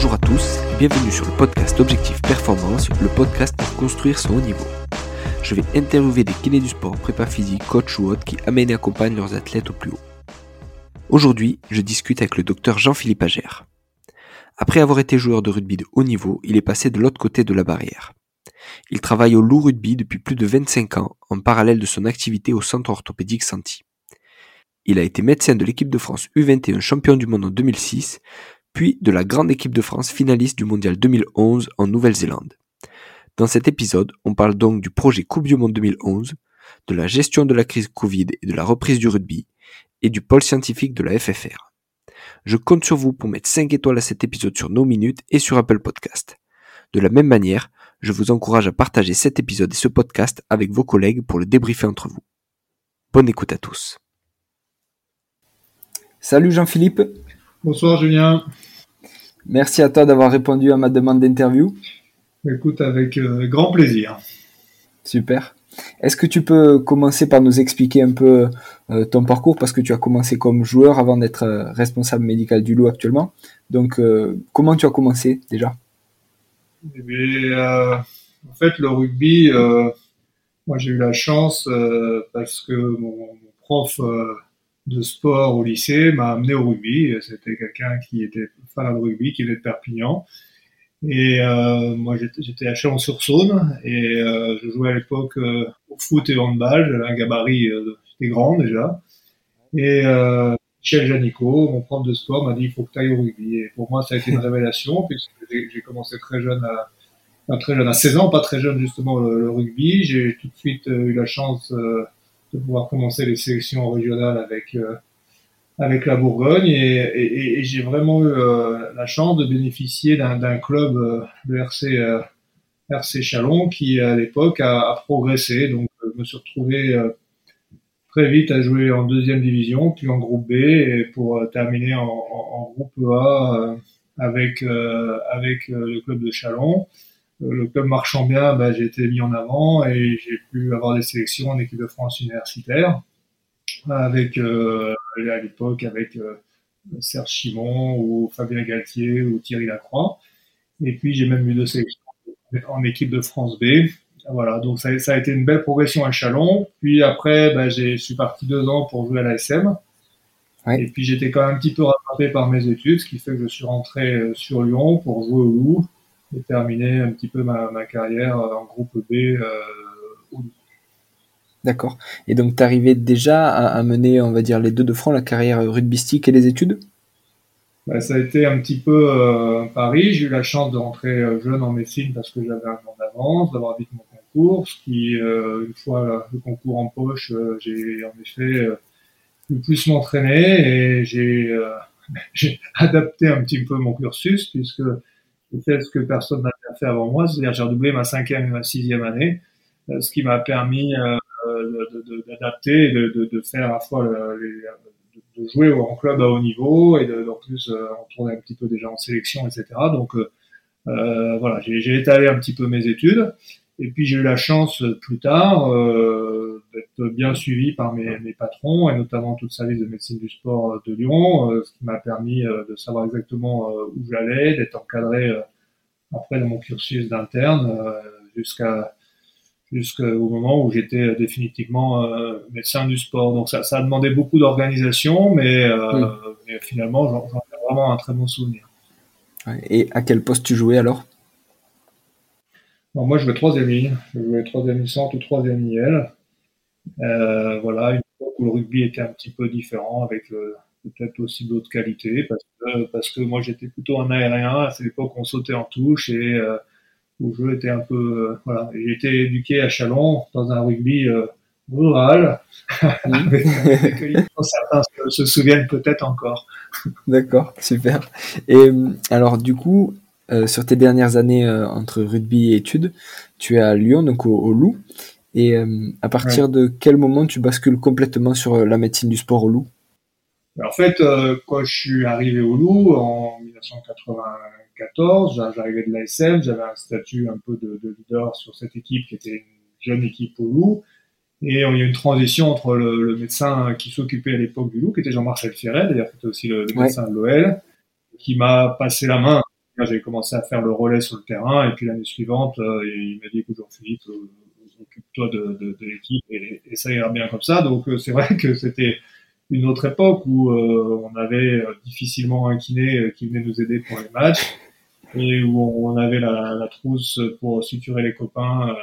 Bonjour à tous et bienvenue sur le podcast Objectif Performance, le podcast pour construire son haut niveau. Je vais interviewer des kinés du sport, prépa physique, coach ou autres qui amènent et accompagnent leurs athlètes au plus haut. Aujourd'hui, je discute avec le docteur Jean-Philippe Agère. Après avoir été joueur de rugby de haut niveau, il est passé de l'autre côté de la barrière. Il travaille au loup rugby depuis plus de 25 ans, en parallèle de son activité au centre orthopédique Santi. Il a été médecin de l'équipe de France U21 champion du monde en 2006, puis de la grande équipe de France finaliste du mondial 2011 en Nouvelle-Zélande. Dans cet épisode, on parle donc du projet Coupe du Monde 2011, de la gestion de la crise Covid et de la reprise du rugby, et du pôle scientifique de la FFR. Je compte sur vous pour mettre 5 étoiles à cet épisode sur nos minutes et sur Apple Podcast. De la même manière, je vous encourage à partager cet épisode et ce podcast avec vos collègues pour le débriefer entre vous. Bonne écoute à tous. Salut Jean-Philippe. Bonsoir Julien. Merci à toi d'avoir répondu à ma demande d'interview. Écoute, avec euh, grand plaisir. Super. Est-ce que tu peux commencer par nous expliquer un peu euh, ton parcours? Parce que tu as commencé comme joueur avant d'être euh, responsable médical du loup actuellement. Donc, comment tu as commencé déjà? Eh bien, En fait, le rugby, moi j'ai eu la chance parce que mon, mon prof de sport au lycée m'a amené au rugby. C'était quelqu'un qui était fan de rugby, qui venait de Perpignan. Et euh, moi, j'étais à Chalon-sur-Saône et euh, je jouais à l'époque euh, au foot et au handball. J'avais un gabarit, j'étais grand déjà. Et Michel Janico, mon prof de sport, m'a dit il faut que tu ailles au rugby. Et pour moi, ça a été une révélation puisque j'ai commencé très jeune à, très jeune, à 16 ans, pas très jeune justement le, le rugby. J'ai tout de suite eu la chance de pouvoir commencer les sélections régionales avec euh, avec la Bourgogne et, et, et j'ai vraiment eu euh, la chance de bénéficier d'un club, euh, le RC RC Chalon, qui à l'époque a, a, progressé. Donc je me suis retrouvé très vite à jouer en deuxième division, puis en groupe B, et pour terminer en, en, en groupe A avec avec le club de Chalon. Le club marchant bien, bah, j'ai été mis en avant et j'ai pu avoir des sélections en équipe de France universitaire avec euh, à l'époque avec euh, Serge Chimon ou Fabien Galtier ou Thierry Lacroix. Et puis j'ai même eu deux sélections en équipe de France B. Voilà, donc ça, ça a été une belle progression à Chalon. Puis après, bah, j'ai suis parti deux ans pour jouer à l'ASM. Ouais. Et puis j'étais quand même un petit peu rattrapé par mes études, ce qui fait que je suis rentré euh, sur Lyon pour jouer au Loup et terminer un petit peu ma, ma carrière en groupe B. Euh, D'accord. Et donc, tu arrivais déjà à, mener, on va dire, les deux de front, la carrière rugbystique et les études? Bah, Ça a été un petit peu euh, Paris. J'ai eu la chance de rentrer euh, jeune en médecine parce que j'avais un an d'avance, d'avoir vite mon concours. Ce qui, euh, une fois le concours en poche, euh, j'ai en effet pu plus m'entraîner et j'ai adapté un petit peu mon cursus puisque j'ai fait ce que personne n'a fait avant moi, c'est-à-dire j'ai redoublé ma cinquième et ma sixième année, euh, ce qui m'a permis euh, d'adapter de, de, de, faire à la fois les, de jouer en club à haut niveau et de, en plus euh, on tournait un petit peu déjà en sélection, etc. Donc euh, voilà, j'ai étalé un petit peu mes études. Et puis j'ai eu la chance plus tard euh, d'être bien suivi par mes, mes, patrons et notamment tout le service de médecine du sport de Lyon, euh, ce qui m'a permis euh, de savoir exactement euh, où j'allais, d'être encadré après dans mon cursus d'interne jusqu'à jusqu'au moment où j'étais définitivement médecin du sport. Donc ça, ça a demandé beaucoup d'organisation, mais, mais, finalement j'en ai vraiment un très bon souvenir. Et à quel poste tu jouais alors? Moi, je jouais troisième ligne. Je jouais troisième ligne centre ou troisième IL. Euh, voilà, une fois où le rugby était un petit peu différent, avec euh, peut-être aussi d'autres qualités, parce que, parce que moi, j'étais plutôt un aérien. À cette époque, on sautait en touche et euh, où je était un peu... Euh, voilà, j'ai été éduqué à Chalon dans un rugby rural, mmh. avec, certains se, se souviennent peut-être encore. D'accord, super. Et alors, du coup, euh, sur tes dernières années euh, entre rugby et études. Tu es à Lyon, donc au, Loup. Et euh, à partir de quel moment tu bascules complètement sur la médecine du sport au Loup? En fait, quand je suis arrivé au Loup en 1994, j'arrivais de l'ASM, j'avais un statut un peu de, de, leader sur cette équipe qui était une jeune équipe au Loup. Et il y a une transition entre le, le médecin qui s'occupait à l'époque du Loup, qui était Jean-Marcel Ferret, d'ailleurs qui était aussi le, le médecin de l'OL, qui m'a passé la main j'ai commencé à faire le relais sur le terrain et puis l'année suivante, il m'a dit écoute Jean-Philippe, occupe-toi de, l'équipe et, ça ira bien comme ça. Donc c'est vrai que c'était une autre époque où on avait difficilement un kiné qui venait nous aider pour les matchs et où on avait la, trousse pour suturer les copains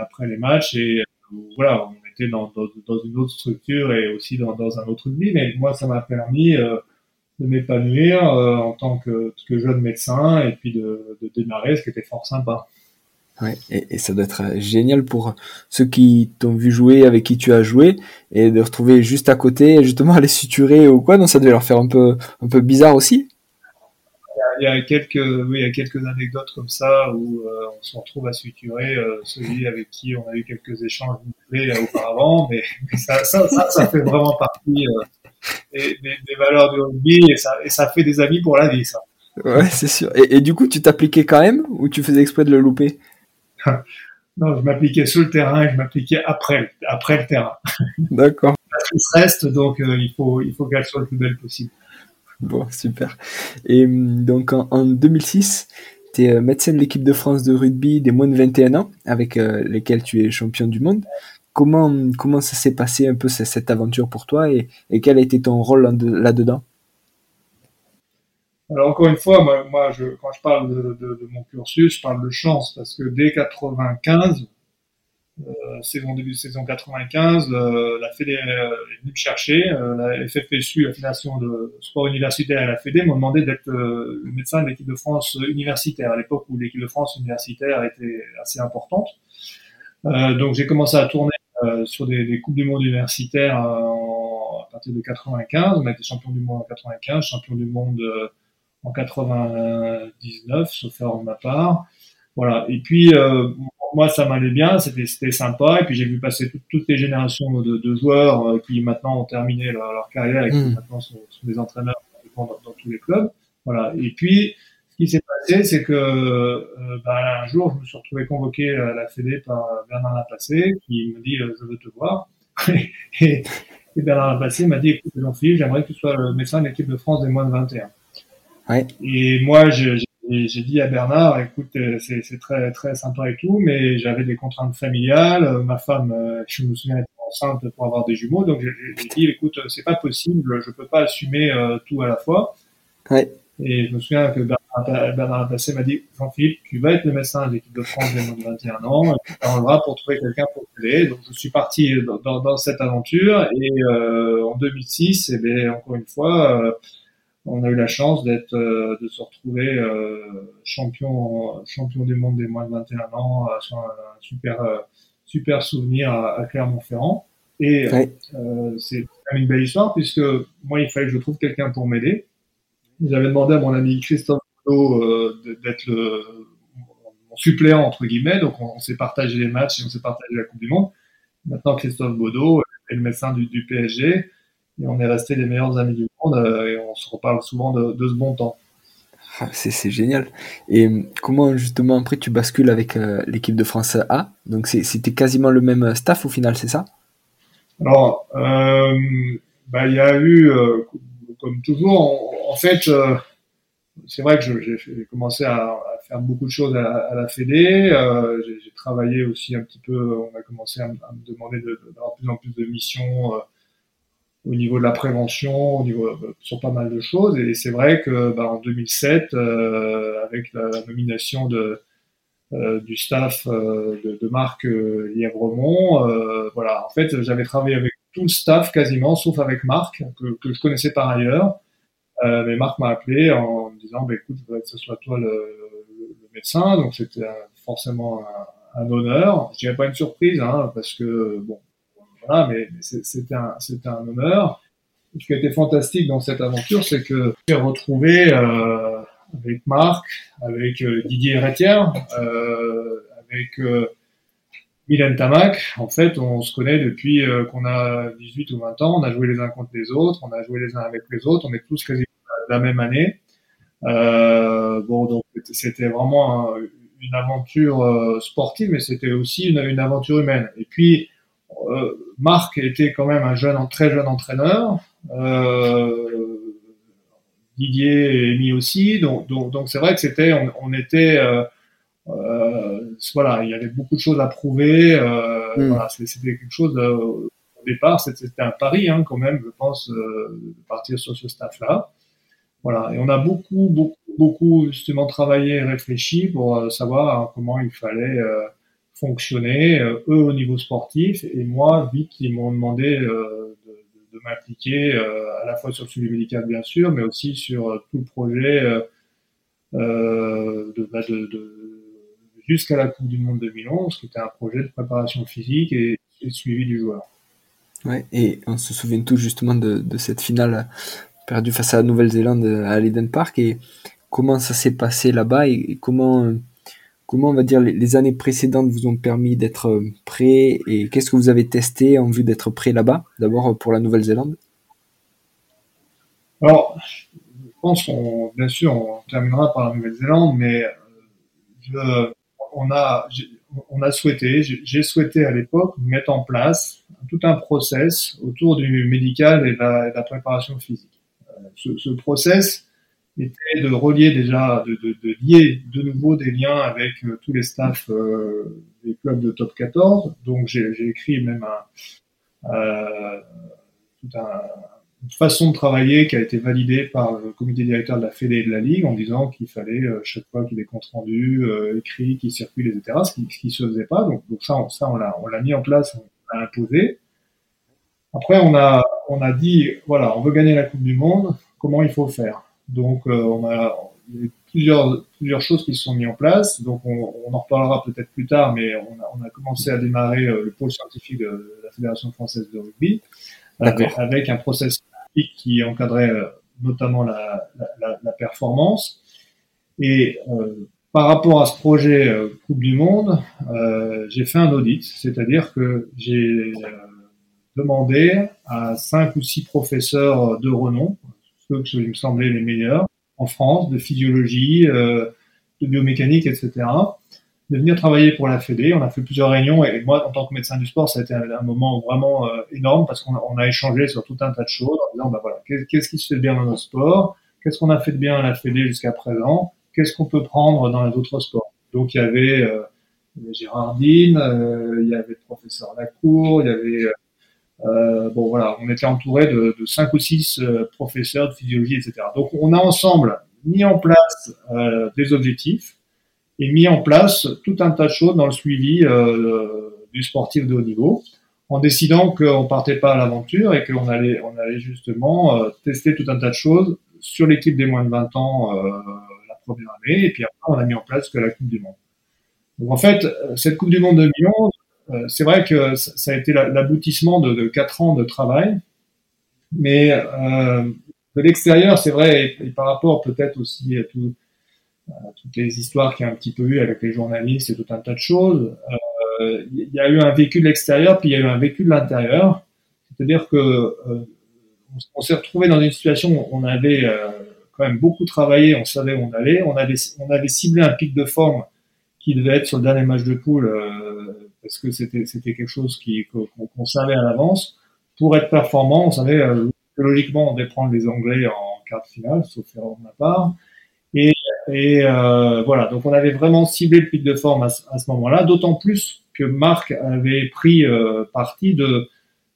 après, les matchs et voilà, on était dans, une autre structure et aussi dans, un autre vie, mais moi ça m'a permis euh, de m'épanouir euh, en tant que, que, jeune médecin et puis de, de, démarrer, ce qui était fort sympa. Ouais, et, et, ça doit être euh, génial pour ceux qui t'ont vu jouer, avec qui tu as joué, et de retrouver juste à côté, justement, à les suturer ou quoi. Donc ça devait leur faire un peu, un peu bizarre aussi il y a quelques, oui, il y a quelques anecdotes comme ça où euh, on se retrouve à suturer euh, celui avec qui on a eu quelques échanges euh, auparavant, mais, ça, ça, ça, ça, fait vraiment partie des, des, des, valeurs du rugby et ça, et ça fait des amis pour la vie, ça. Ouais, c'est sûr. Et, et, du coup, tu t'appliquais quand même ou tu faisais exprès de le louper? Non, je m'appliquais sur le terrain et je m'appliquais après, après le terrain. D'accord. La reste, donc il faut, il faut qu'elle soit le plus belle possible. Bon, super. Et hum, donc en, 2006, tu es euh, médecin de l'équipe de France de rugby des moins de 21 ans, avec euh, lesquels tu es champion du monde. Comment, comment ça s'est passé un peu cette aventure pour toi et, et quel a été ton rôle là-dedans? Alors encore une fois, moi, quand je parle de, mon cursus, je parle de chance parce que dès 95, euh, saison début de saison 95, euh, la Fédé euh, est venue me chercher. la FFSU, la Fédération de sport universitaire et la Fédé m'ont demandé d'être le médecin de l'équipe de France universitaire à l'époque où l'équipe de France universitaire était assez importante. donc j'ai commencé à tourner sur des, des, coupes du monde universitaires à partir de 95. On a été champion du monde en 95, champion du monde en 99, sauf erreur de ma part. Voilà. Et puis moi, ça m'allait bien, c'était sympa. Et puis j'ai vu passer toutes les générations de, de joueurs euh, qui maintenant ont terminé leur, leur carrière et qui mmh. maintenant sont, sont, des entraîneurs dans, dans, tous les clubs. Voilà. Et puis qui s'est passé, c'est que euh, bah, un jour, je me suis retrouvé convoqué à la Fédé par Bernard Lapassé, qui me dit euh, je veux te voir. et, et, Bernard Lapassé m'a dit écoute Jean-Philippe, j'aimerais que tu sois le médecin de l'équipe de France des moins de 21. Ouais. Et moi, j'ai dit à Bernard, écoute, euh, c'est très très sympa et tout, mais j'avais des contraintes familiales. Euh, ma femme, je me souviens, être enceinte pour avoir des jumeaux, donc j'ai dit, écoute, c'est pas possible, je peux pas assumer tout à la fois. Ouais. Et je me souviens que Bernard, Passé m'a dit, Jean-Philippe, tu vas être le médecin de l'équipe de France des moins de 21 ans, tu t'arrangeras pour trouver quelqu'un pour t'aider. Donc je suis parti dans, dans, dans cette aventure et euh, en 2006, et eh bien encore une fois on a eu la chance d'être, euh, de se retrouver euh, champion, champion du monde des moins de 21 ans, euh, sur un, super, super souvenir à, Clermont-Ferrand. Et c'est quand même une belle histoire puisque moi, il fallait que je trouve quelqu'un pour m'aider. J'avais demandé à mon ami Christophe d'être le mon suppléant entre guillemets, donc on, s'est partagé les matchs et on s'est partagé la Coupe du Monde. Maintenant, Christophe Baudot est le médecin du, du PSG et on est resté les meilleurs amis du monde euh, et on se reparle souvent de, ce bon temps. Ah, c'est génial. Et euh, comment justement après tu bascules avec euh, l'équipe de France A? Donc c'était quasiment le même staff au final, c'est ça? Alors, bah, il y a eu, comme toujours, en, fait, c'est vrai que j'ai commencé à, faire beaucoup de choses à, la Fédé. j'ai travaillé aussi un petit peu, on a commencé à, me demander d'avoir de, plus en plus de missions au niveau de la prévention, euh, sur pas mal de choses. Et c'est vrai que bah, en 2007, euh, avec la, nomination de euh, du staff euh, de, de, Marc euh, Lièvremont, voilà, en fait, j'avais travaillé avec tout le staff quasiment, sauf avec Marc que je connaissais par ailleurs. Mais Marc m'a appelé en me disant, bah, écoute, je voudrais que ce soit toi le, le, médecin. Donc c'était forcément un, un, honneur. Je dirais pas une surprise, hein, parce que bon, voilà, mais c'était un, un honneur. Ce qui a été fantastique dans cette aventure, c'est que j'ai retrouvé euh, avec Marc, avec euh, Didier Retière, euh, avec euh, Milan Tamac. En fait, on se connaît depuis euh, qu'on a 18 ou 20 ans. On a joué les uns contre les autres, on a joué les uns avec les autres. On est tous de la même année. bon, donc c'était vraiment une aventure sportive, mais c'était aussi une, une, aventure humaine. Et puis, euh, Marc était quand même un jeune, très jeune entraîneur. Euh, Didier et Amy aussi. Donc, donc, c'est vrai que c'était, on, était, voilà, il y avait beaucoup de choses à prouver. Mm. Voilà, c'était quelque chose au départ, c'était un pari hein, quand même, je pense, de partir sur ce staff-là. Voilà, et on a beaucoup, beaucoup, beaucoup justement travaillé et réfléchi pour savoir comment il fallait fonctionner, eux au niveau sportif, et moi, vite, ils m'ont demandé de, de m'impliquer à la fois sur le suivi médical, bien sûr, mais aussi sur tout le projet de, bah, de, de jusqu'à la Coupe du Monde 2011, qui était un projet de préparation physique et, suivi du joueur. Ouais, et on se souvient tous justement de, cette finale perdue face à la Nouvelle-Zélande à l'Eden Park et comment ça s'est passé là-bas et, comment, comment on va dire les, années précédentes vous ont permis d'être prêt et qu'est-ce que vous avez testé en vue d'être prêt là-bas, d'abord pour la Nouvelle-Zélande? Alors, je pense qu'on, bien sûr, on terminera par la Nouvelle-Zélande, mais je, on a, on a souhaité, j'ai souhaité à l'époque mettre en place tout un process autour du médical et de la, préparation physique. Ce, ce, process était de relier déjà, de, lier de nouveau des liens avec euh, tous les staffs euh, des clubs de top 14. Donc j'ai écrit même euh, une façon de travailler qui a été validée par le comité directeur de la Fédé et de la Ligue en disant qu'il fallait chaque fois qu'il y ait des comptes rendus euh, écrits qui circulent, etc. Ce qui, qui se faisait pas. Donc, ça, on, l'a, mis en place, on l'a imposé. Après, on a dit, voilà, on veut gagner la Coupe du Monde. Comment il faut faire Donc, euh, on a il y a plusieurs, plusieurs choses qui se sont mises en place. Donc, on, on en reparlera peut-être plus tard, mais on a, on a commencé à démarrer le pôle scientifique de la Fédération française de rugby avec, avec, un process qui encadrait euh, notamment la, la, la, performance. Et euh, par rapport à ce projet euh, Coupe du Monde, euh, j'ai fait un audit, c'est-à-dire que j'ai demandé à cinq ou six professeurs de renom, ceux qui me semblaient les meilleurs en France, de physiologie, de biomécanique, etc., de venir travailler pour la Fédé. On a fait plusieurs réunions et moi, en tant que médecin du sport, ça a été un, moment vraiment euh, énorme parce qu'on a, échangé sur tout un tas de choses en disant, bah voilà, qu'est-ce qui se fait bien dans notre sport? Qu'est-ce qu'on a fait de bien à la Fédé jusqu'à présent? Qu'est-ce qu'on peut prendre dans les autres sports? Donc il y avait, euh, Gérardine, euh, il y avait le professeur Lacour, il y avait euh, bon voilà, on était entouré de, de cinq ou six professeurs de physiologie, etc. Donc on a ensemble mis en place des objectifs et mis en place tout un tas de choses dans le suivi euh, du sportif de haut niveau, en décidant qu'on partait pas à l'aventure et qu'on allait, on allait justement euh, tester tout un tas de choses sur l'équipe des moins de 20 ans euh, la première année, et puis après on a mis en place que la Coupe du Monde. Donc en fait, cette Coupe du Monde 2011, euh, c'est vrai que ça a été l'aboutissement de, 4 ans de travail, mais euh, de l'extérieur, c'est vrai, et, par rapport peut-être aussi à tout, toutes les histoires qu'il y a un petit peu eu avec les journalistes et tout un tas de choses. Euh, il y a eu un vécu de l'extérieur, puis il y a eu un vécu de l'intérieur. C'est-à-dire que euh, on, s'est retrouvé dans une situation où on avait euh, quand même beaucoup travaillé, on savait où on allait, on avait, on avait ciblé un pic de forme qui devait être sur le dernier match de poule parce que c'était quelque chose qu'on savait à l'avance. Pour être performant, on savait que logiquement on prendre les Anglais en quart de finale, sauf erreur de ma part. Et, et euh, voilà, donc on avait vraiment ciblé le pic de forme à, à ce moment-là, d'autant plus que Marc avait pris euh, parti de,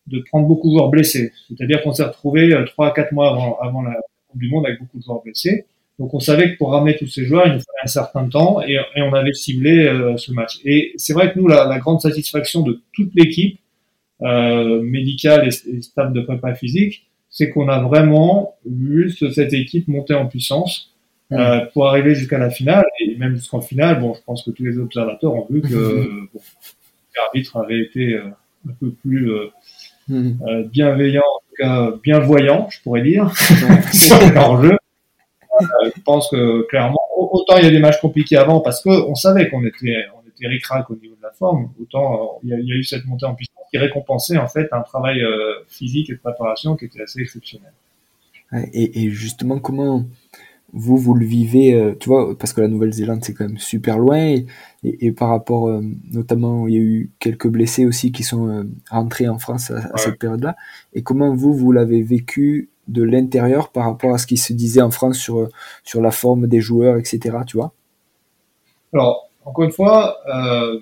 de prendre beaucoup de joueurs blessés. C'est-à-dire qu'on s'est retrouvé euh, trois à quatre mois avant, avant la Coupe du Monde avec beaucoup de joueurs blessés. Donc on savait que pour ramener tous ces joueurs, il nous fallait un certain temps et, et on avait ciblé euh, ce match. Et c'est vrai que nous, la, la, grande satisfaction de toute l'équipe euh, médicale et, et staff de prépa physique, c'est qu'on a vraiment vu cette équipe monter en puissance euh, pour arriver jusqu'à la finale et même jusqu'en finale. Bon, je pense que tous les observateurs ont vu que bon, l'arbitre avait été euh, un peu plus euh, mm. euh, bienveillant, en tout cas bienvoyant, je pourrais dire, sur l'enjeu. Je pense que clairement, autant il y a des matchs compliqués avant parce que on savait qu'on était, on était ric-rac au niveau de la forme, autant il y, a, il y, a, eu cette montée en puissance qui récompensait en fait un travail physique et de préparation qui était assez exceptionnel. Et, et justement, comment vous, vous le vivez, euh, tu vois, parce que la Nouvelle-Zélande, c'est quand même super loin, et, et, par rapport, euh, notamment, il y a eu quelques blessés aussi qui sont euh, rentrés en France à, cette période-là, et comment vous, vous l'avez vécu de l'intérieur par rapport à ce qui se disait en France sur, sur la forme des joueurs, etc. Tu vois? Alors, encore une fois, euh,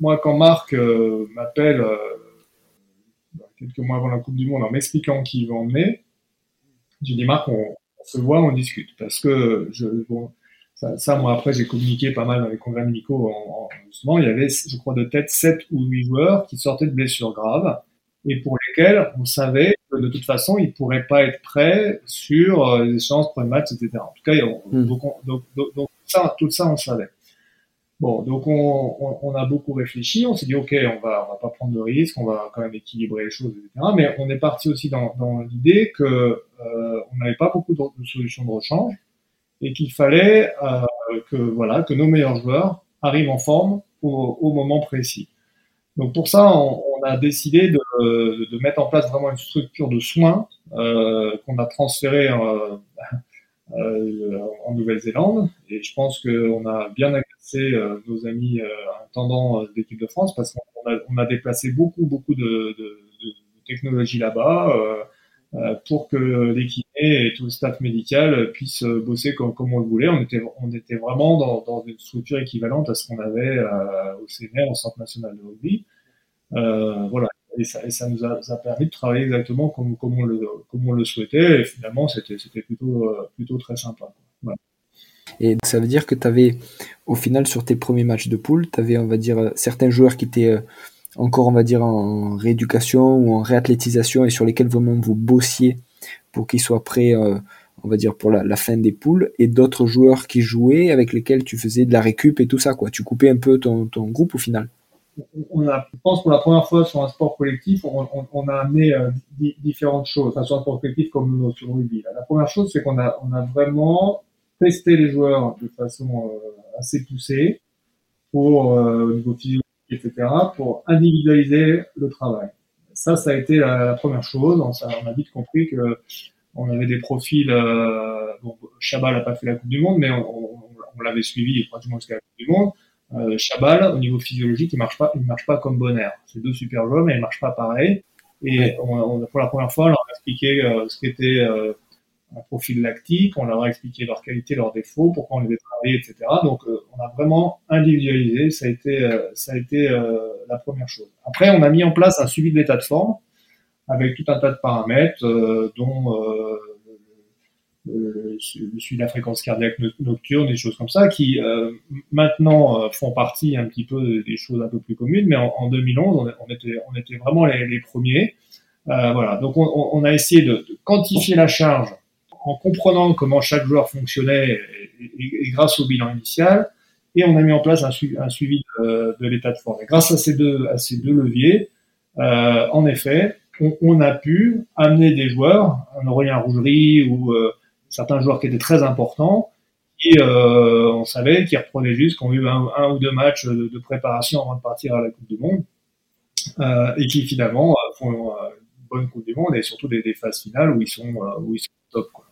moi, quand Marc euh, m'appelle euh, quelques mois avant la Coupe du Monde en m'expliquant qui il va emmener, j'ai dit Marc, on, se voit, on discute. Parce que je, ça, moi, après, j'ai communiqué pas mal dans les congrès. En, justement, il y avait, je crois, de tête 7 ou 8 joueurs qui sortaient de blessures graves et pour lesquels on savait que de toute façon, ils pourraient pas être prêts sur euh, les échanges, premiers match, etc. En tout cas, hmm. donc, donc, donc, ça, tout ça, on savait. Bon, donc on, on, a beaucoup réfléchi, on s'est dit ok, on va, on va pas prendre de risques, on va quand même équilibrer les choses, etc. Mais on est parti aussi dans, dans l'idée que euh, on n'avait pas beaucoup de, de, solutions de rechange et qu'il fallait euh, que voilà que nos meilleurs joueurs arrivent en forme au, au moment précis. Donc pour ça, on, a décidé de, mettre en place vraiment une structure de soins euh, qu'on a transférée euh, euh, en Nouvelle-Zélande. Et je pense qu'on a bien euh, nos amis intendants de l'équipe de France parce qu'on a, déplacé beaucoup, beaucoup de, de, technologies là-bas pour que l'équipe et tout le staff médical puisse bosser comme, on le voulait. On était, on était vraiment dans, dans une structure équivalente à ce qu'on avait au CNR, au Centre national de rugby. Euh, voilà, et ça, nous a, permis de travailler exactement comme, on, le, souhaitait. Et finalement, c'était plutôt, euh, plutôt très sympa. Et ça veut dire que tu avais, au final, sur tes premiers matchs de poule, tu avais, on va dire, certains joueurs qui étaient euh, encore, on va dire, en rééducation ou en réathlétisation et sur lesquels vraiment vous bossiez pour qu'ils soient prêts, euh, on va dire, pour la, fin des poules, et d'autres joueurs qui jouaient avec lesquels tu faisais de la récup et tout ça, quoi. Tu coupais un peu ton groupe au final on a, je pense pour la première fois sur un sport collectif, on, a amené euh, différentes choses, enfin, sur un sport collectif comme sur le rugby. La première chose, c'est qu'on a, on a vraiment testé les joueurs de façon euh, assez poussée pour euh, au niveau physique, etc., pour individualiser le travail. Ça, ça a été la, première chose. On, a vite compris que on avait des profils. Euh, bon, Chabal n'a pas fait la Coupe du Monde, mais on, on l'avait suivi pratiquement jusqu'à la Coupe du Monde. Euh, Chabal, au niveau physiologique, il marche pas, il marche pas comme Bonner. C'est deux super joueurs, mais ils marchent pas pareil. Et on, on, pour la première fois, on leur a expliqué euh, ce qu'était euh, un profil lactique, on leur a expliqué leurs qualités, leurs défauts, pourquoi on les avait travaillés, etc. Donc, euh, on a vraiment individualisé. Ça a été, euh, ça a été la première chose. Après, on a mis en place un suivi de l'état de forme avec tout un tas de paramètres, dont le suivi de la fréquence cardiaque nocturne, des choses comme ça, qui euh, maintenant euh, font partie un petit peu des choses un peu plus communes, mais en, en 2011, on, était, on était vraiment les, les premiers. Euh, voilà, donc on, on, a essayé de, de, quantifier la charge en comprenant comment chaque joueur fonctionnait et, grâce au bilan initial, et on a mis en place un, suivi, un suivi de, de l'état de forme. Et grâce à ces deux, à ces deux leviers, euh, en effet, on, on, a pu amener des joueurs, un Aurélien Rougerie ou euh, certains joueurs qui étaient très importants, et euh, on savait qu'ils reprenaient juste, qu'on ont eu un, ou deux matchs de, préparation avant de partir à la Coupe du Monde, euh, et qui finalement euh, font une bonne Coupe du Monde et surtout des, phases finales où ils sont, où ils sont top. Quoi.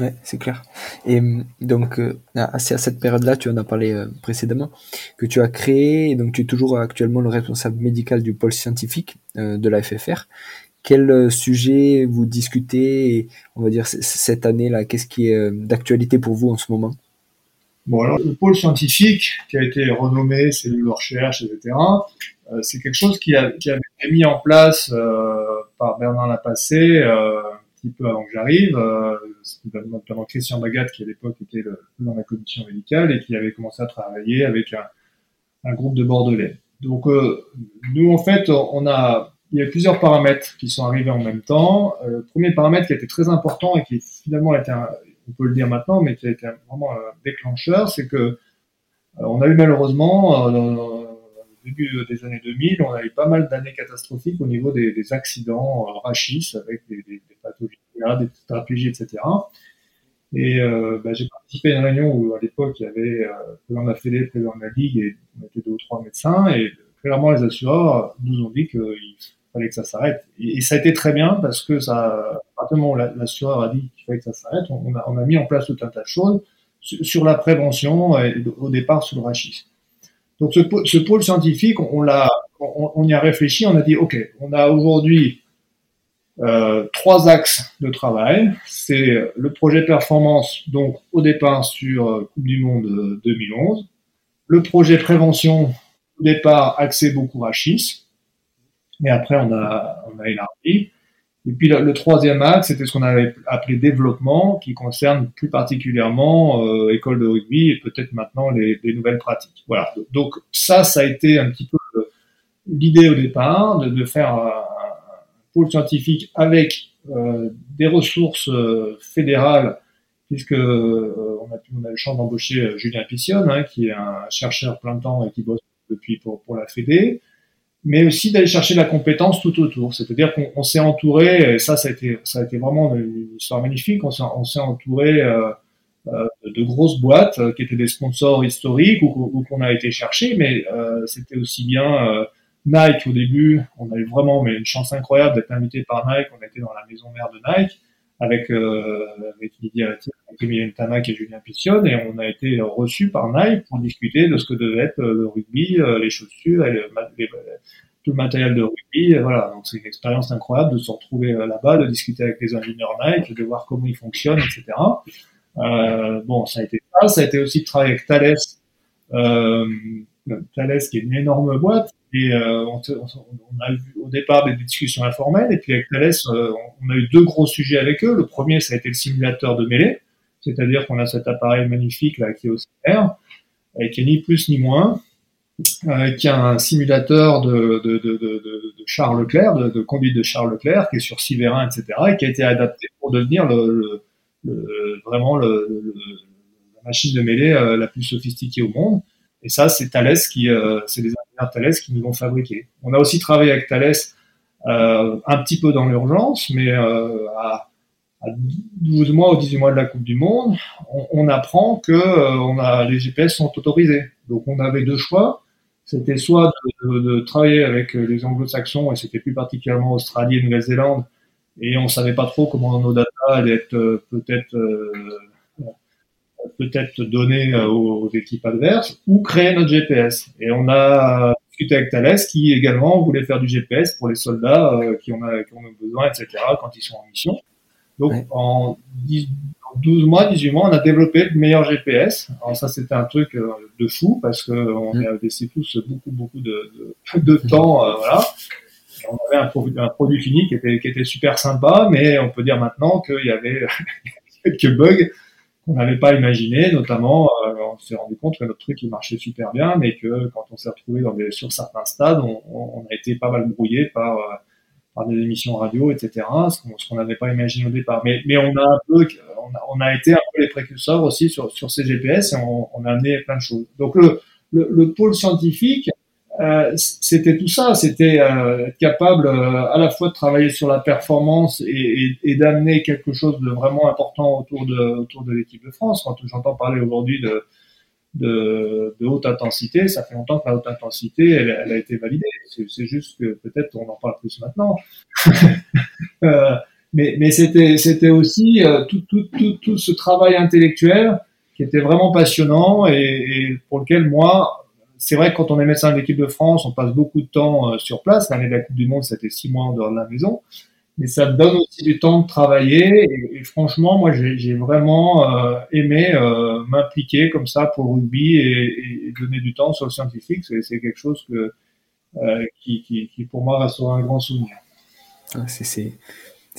Ouais, c'est clair. Et donc, euh, à cette période-là, tu en as parlé précédemment, que tu as créé, et donc tu es toujours actuellement le responsable médical du pôle scientifique de la FFR quel euh, sujet vous discutez, on va dire, cette année-là Qu'est-ce qui est euh, d'actualité pour vous en ce moment? Bon, alors, le pôle scientifique, qui a été renommé cellule de recherche, etc., euh, c'est quelque chose qui, a, avait été mis en place par Bernard Lapassé un petit peu avant que j'arrive, notamment Christian Bagat, qui à l'époque était dans la commission médicale et qui avait commencé à travailler avec un, un groupe de Bordelais. Donc, nous, en fait, on a il y a plusieurs paramètres qui sont arrivés en même temps. Euh, le premier paramètre qui a été très important et qui finalement a été, on peut le dire maintenant, mais qui a été vraiment un déclencheur, c'est que euh, on a eu malheureusement, euh, au début des années 2000, on a eu pas mal d'années catastrophiques au niveau des, accidents rachis avec des, pathologies, des tétraplégies, etc. Et bah, j'ai participé à une réunion où à l'époque il y avait euh, président de la Fédé, président de la Ligue et on était deux ou trois médecins et clairement les assureurs nous ont dit qu'il fallait que ça s'arrête. Et, ça a été très bien parce que ça, pratiquement l'assureur a dit qu'il fallait que ça s'arrête, on, a, mis en place tout un tas de choses sur, la prévention et au départ sur le racisme. Donc ce, pôle scientifique, on, l'a, on, y a réfléchi, on a dit ok, on a aujourd'hui euh, trois axes de travail. C'est le projet performance, donc au départ sur euh, Coupe du Monde 2011. Le projet prévention, au départ axé beaucoup à Chis. Et après, on a, on a élargi. Et puis le, troisième axe, c'était ce qu'on avait appelé développement, qui concerne plus particulièrement euh, école de rugby et peut-être maintenant les, les, nouvelles pratiques. Voilà. Donc ça, ça a été un petit peu l'idée au départ de, de faire un, pôle scientifique avec euh, des ressources euh, fédérales, puisque euh, on, a, on a le chance d'embaucher euh, Julien Pissionne, hein, qui est un chercheur plein temps et qui bosse depuis pour, pour la Fédé mais aussi d'aller chercher la compétence tout autour. C'est-à-dire qu'on s'est entouré, et ça, ça a été, ça a été vraiment une histoire magnifique. On s'est entouré euh, euh, de grosses boîtes euh, qui étaient des sponsors historiques ou, qu'on a été chercher, mais c'était aussi bien Nike au début. On a eu vraiment mais une chance incroyable d'être invité par Nike. On était dans la maison mère de Nike avec euh, avec Lydia Emilienne Tamac et Julien Pissionne et on a été reçu par Nike pour discuter de ce que devait être le rugby, euh, les chaussures et tout le matériel de rugby. Voilà, donc c'est une expérience incroyable de se retrouver euh, là-bas, de discuter avec les ingénieurs Nike, de voir comment ils fonctionnent, etc. Euh, bon, ça a été ça. Ça a été aussi de travailler avec Thales. Euh, Thales qui est une énorme boîte et euh, on, a eu au départ des discussions informelles et puis avec Thales euh, on a eu deux gros sujets avec eux. Le premier ça a été le simulateur de mêlée, c'est-à-dire qu'on a cet appareil magnifique là qui est au CR et qui est ni plus ni moins, euh, qui a un simulateur de, Charles Leclerc, de, conduite de Charles Leclerc, qui est sur Siverain, etc., et qui a été adapté pour devenir vraiment la machine de mêlée la plus sophistiquée au monde. Et ça, c'est Thales qui, euh, c'est les ingénieurs Thales qui nous l'ont fabriqué. On a aussi travaillé avec Thales euh, un petit peu dans l'urgence, mais euh, à, à 12 mois ou 18 mois de la Coupe du Monde, on, on apprend que euh, on a, les GPS sont autorisés. Donc on avait deux choix. C'était soit de, de, de, travailler avec les anglo-saxons, et c'était plus particulièrement Australie et Nouvelle-Zélande, et on savait pas trop comment nos data allaient être euh, peut-être euh, peut-être donner euh, aux, équipes adverses ou créer notre GPS. Et on a discuté avec Thales qui également voulait faire du GPS pour les soldats euh, qui, en qui ont besoin, etc. quand ils sont en mission. Donc ouais. en, 10, 12 mois, 18 mois, on a développé le meilleur GPS. Alors ça, c'était un truc euh, de fou parce que on mmh. a laissé tous beaucoup, beaucoup de, de, de temps, euh, voilà. On avait un produit, un produit fini qui était, qui était super sympa, mais on peut dire maintenant qu'il y avait quelques bugs qu'on n'avait pas imaginé, notamment euh, on s'est rendu compte que notre truc il marchait super bien, mais que quand on s'est retrouvé dans des, sur certains stades, on, on, a été pas mal brouillé par, euh, par des émissions radio, etc. Ce qu'on n'avait pas imaginé au départ. Mais, mais on a un peu, on a, on a, été un peu les précurseurs aussi sur, sur ces GPS et on, on a amené plein de choses. Donc le, le, le pôle scientifique, euh, c'était tout ça, c'était euh, être capable euh, à la fois de travailler sur la performance et, et, et d'amener quelque chose de vraiment important autour de, autour de l'équipe de France. Quand j'entends parler aujourd'hui de, de, de, haute intensité, ça fait longtemps que la haute intensité, elle, elle a été validée. C'est juste que peut-être on en parle plus maintenant. Euh, mais mais c'était aussi tout, tout, tout, tout ce travail intellectuel qui était vraiment passionnant et, et pour lequel moi c'est vrai que quand on est médecin de de France, on passe beaucoup de temps euh, sur place. L'année de la Coupe du Monde, c'était six mois en dehors de la maison. Mais ça donne aussi du temps de travailler. Et, franchement, moi, j'ai vraiment euh, aimé euh, m'impliquer comme ça pour le rugby et, donner du temps sur le scientifique. C'est quelque chose qui, pour moi, restera un grand souvenir. Ah, c'est c'est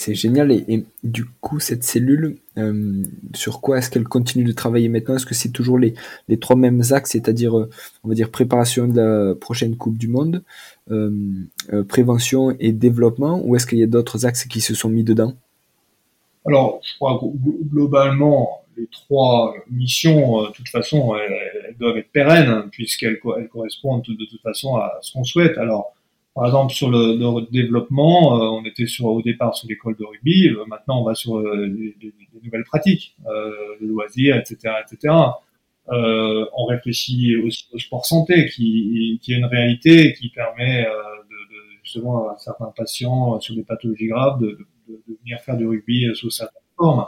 génial. Et, du coup, cette cellule, euh, sur quoi est-ce qu'elle continue de travailler maintenant? Est-ce que c'est toujours les, les, trois mêmes axes, c'est-à-dire, euh, on va dire, préparation de la prochaine Coupe du Monde, euh, prévention et développement, ou est-ce qu'il y a d'autres axes qui se sont mis dedans? Alors, je crois globalement, les trois missions, de toute façon, elles, doivent être pérennes, puisqu'elles elles correspondent de toute façon à ce qu'on souhaite. Alors, par exemple, sur le, développement, euh, on était au départ sur l'école de rugby. Euh, maintenant, on va sur euh, les, les, les, nouvelles pratiques, le loisir, etc., etc. on réfléchit aussi au sport santé, qui, est une réalité qui permet justement à certains patients sur des pathologies graves de, venir faire du rugby sous certaines formes.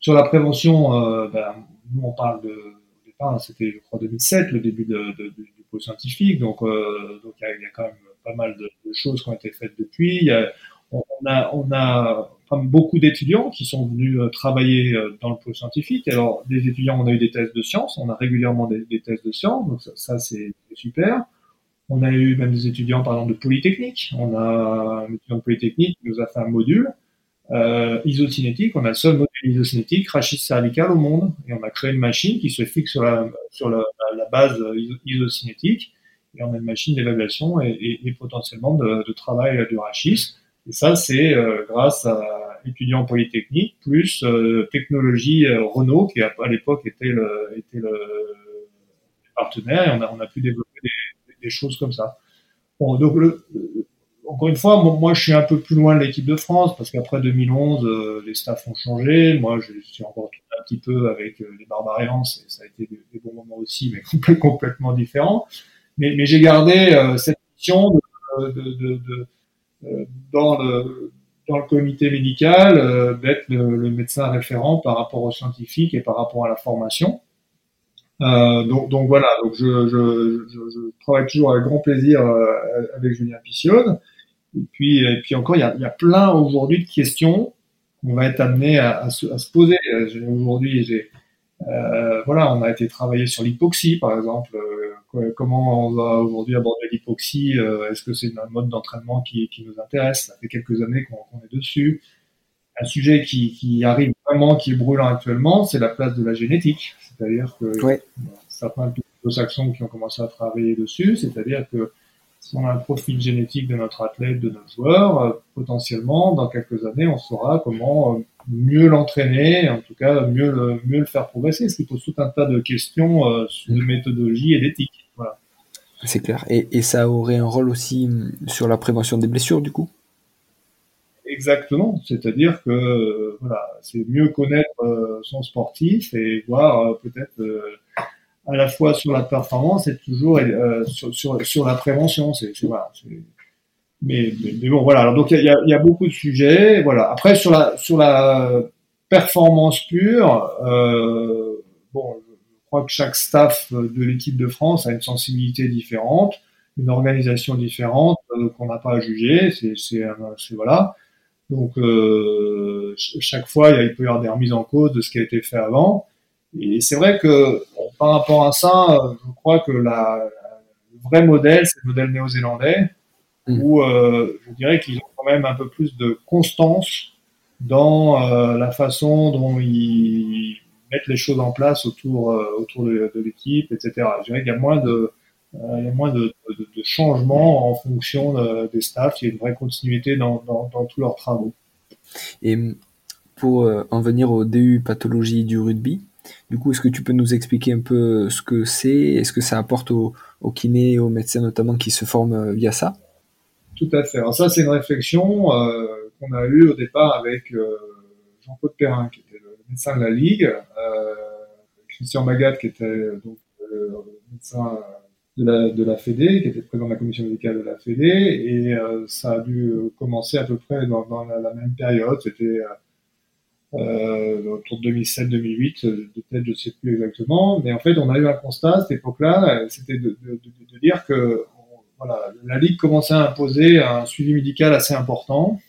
Sur la prévention, ben, nous on parle de, au départ, c'était je crois 2007, le début du pôle scientifique, donc il y a quand même pas mal de, choses qui ont été faites depuis. On a, on a beaucoup d'étudiants qui sont venus euh, travailler euh, dans le pôle scientifique. Alors, des étudiants, on a eu des thèses de sciences, on a régulièrement des, des thèses de sciences, donc ça, c'est super. On a eu même des étudiants, par exemple, de Polytechnique. On a un étudiant de Polytechnique qui nous a fait un module euh, isocinétique. On a le seul module isocinétique rachis cervical au monde. Et on a créé une machine qui se fixe sur la, sur la base isocinétique. Et on a une machine d'évaluation et, et, et, potentiellement de, de travail du rachis. Et ça, c'est euh, grâce à étudiants polytechniques plus euh, technologie euh, Renault qui à, l'époque était le, était le partenaire et on a, on a pu développer des, des choses comme ça. Bon, donc le, encore une fois, moi, je suis un peu plus loin de l'équipe de France parce qu'après 2011, euh, les staffs ont changé. Moi, je suis encore un petit peu avec les Barbarians et ça a été des, des, bons moments aussi, mais complètement différents. Mais, j'ai gardé euh, cette mission de, de dans le dans le comité médical euh, d'être le, médecin référent par rapport aux scientifiques et par rapport à la formation. Euh, donc, voilà, donc je, travaille toujours avec grand plaisir euh, avec Julien Pissionne. Et puis, et puis encore, il y a, plein aujourd'hui de questions qu'on va être amené à, se, poser. Aujourd'hui, euh, voilà, on a été travailler sur l'hypoxie, par exemple. Comment on va aujourd'hui aborder l'hypoxie euh, Est-ce que c'est un mode d'entraînement qui, qui, nous intéresse? Ça fait quelques années qu'on qu est dessus. Un sujet qui, qui, arrive vraiment, qui est brûlant actuellement, c'est la place de la génétique. C'est-à-dire que ouais. certains anglo-saxons qui ont commencé à travailler dessus, c'est-à-dire que si on a un profil génétique de notre athlète, de notre joueur, euh, potentiellement, dans quelques années, on saura comment euh, mieux l'entraîner, en tout cas mieux le, mieux le faire progresser, ce qui pose tout un tas de questions de méthodologie et d'éthique. C'est clair. Et, et, ça aurait un rôle aussi hum, sur la prévention des blessures, du coup? Exactement. C'est-à-dire que euh, voilà, c'est mieux connaître euh, son sportif et voir euh, peut-être à la fois sur la performance et toujours sur, sur, sur, la prévention. Mais, mais, bon, voilà. Alors, donc, il y a, y a, beaucoup de sujets. Voilà. Après, sur la, sur la performance pure, bon, crois que chaque staff de l'équipe de France a une sensibilité différente, une organisation différente euh, qu'on n'a pas à juger. C'est, voilà. Donc, euh, chaque fois, il peut y avoir des remises en cause de ce qui a été fait avant. Et c'est vrai que, par rapport à ça, je crois que la, le vrai modèle, c'est le modèle néo-zélandais Mmh. où euh, je dirais qu'ils ont quand même un peu plus de constance dans euh, la façon dont ils mettent les choses en place autour, euh, autour de, de l'équipe, etc. Je dirais qu'il y a moins de, il y a moins de, de, de changements en fonction de, des staffs, il y a une vraie continuité dans, dans, dans tous leurs travaux. Et pour en venir au DU pathologie du rugby, du coup, est-ce que tu peux nous expliquer un peu ce que c'est Est-ce que ça apporte aux, aux kinés et aux médecins notamment qui se forment via ça? Tout à fait. Alors ça, c'est une réflexion euh, qu'on a eue au départ avec euh, Jean-Claude Perrin, qui médecin de la Ligue, euh, Christian Magat, qui était donc le médecin de la, de qui était président de la commission médicale de la Fédé, et euh, ça a dû commencer à peu près dans, la, même période. C'était euh, autour de 2007-2008, peut-être je ne sais plus exactement, mais en fait on a eu un constat à cette époque-là, c'était de, dire que voilà, la Ligue commençait à imposer un suivi médical assez important.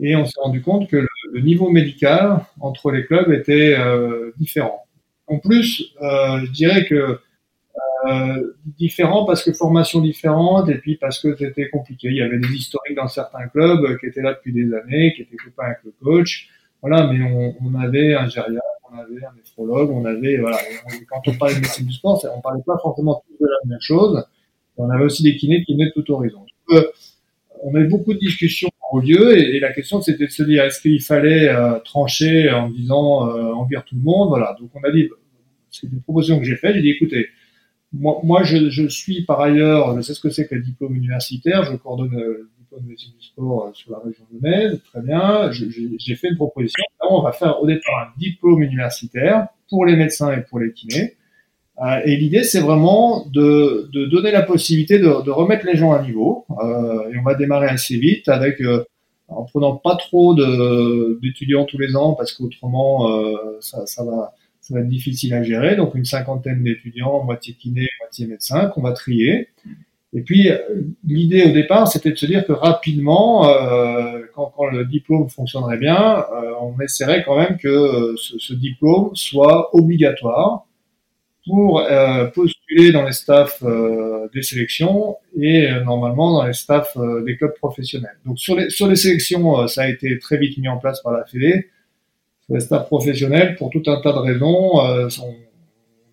Et on s'est rendu compte que le, le, niveau médical entre les clubs était euh, différent. En plus, euh, je dirais que euh, différent parce que formation différente et puis parce que c'était compliqué. Il y avait des historiques dans certains clubs qui étaient là depuis des années, qui étaient copains avec le coach. Voilà, mais on, avait un gériatre, on avait un néphrologue, on avait voilà. quand on parlait de médecine du sport, on parlait pas forcément tous de la même chose. On avait aussi des kinés qui venaient de tout horizon. On a eu beaucoup de discussions au lieu et, la question c'était de se dire est-ce qu'il fallait euh, trancher en disant euh, envers tout le monde? Voilà. Donc on a dit c'est une proposition que j'ai faite. J'ai dit écoutez moi, moi je, suis par ailleurs je sais ce que c'est que le diplôme universitaire. Je coordonne euh, le diplôme de médecine du sport euh, sur la région de Metz très bien. J'ai fait une proposition. On va faire au départ un diplôme universitaire pour les médecins et pour les kinés et l'idée, c'est vraiment de, de, donner la possibilité de, de, remettre les gens à niveau. Euh, et on va démarrer assez vite avec, euh, en prenant pas trop d'étudiants tous les ans, parce qu'autrement, euh, ça, ça, va, ça va être difficile à gérer. Donc une cinquantaine d'étudiants, moitié kiné, moitié médecin, qu'on va trier. Et puis l'idée au départ, c'était de se dire que rapidement, quand, quand, le diplôme fonctionnerait bien, on essaierait quand même que ce, ce diplôme soit obligatoire pour euh, postuler dans les staffs euh, des sélections et euh, normalement dans les staffs des clubs professionnels. Donc sur les sur les sélections, ça a été très vite mis en place par la Fédé. Sur les staffs professionnels, pour tout un tas de raisons, on,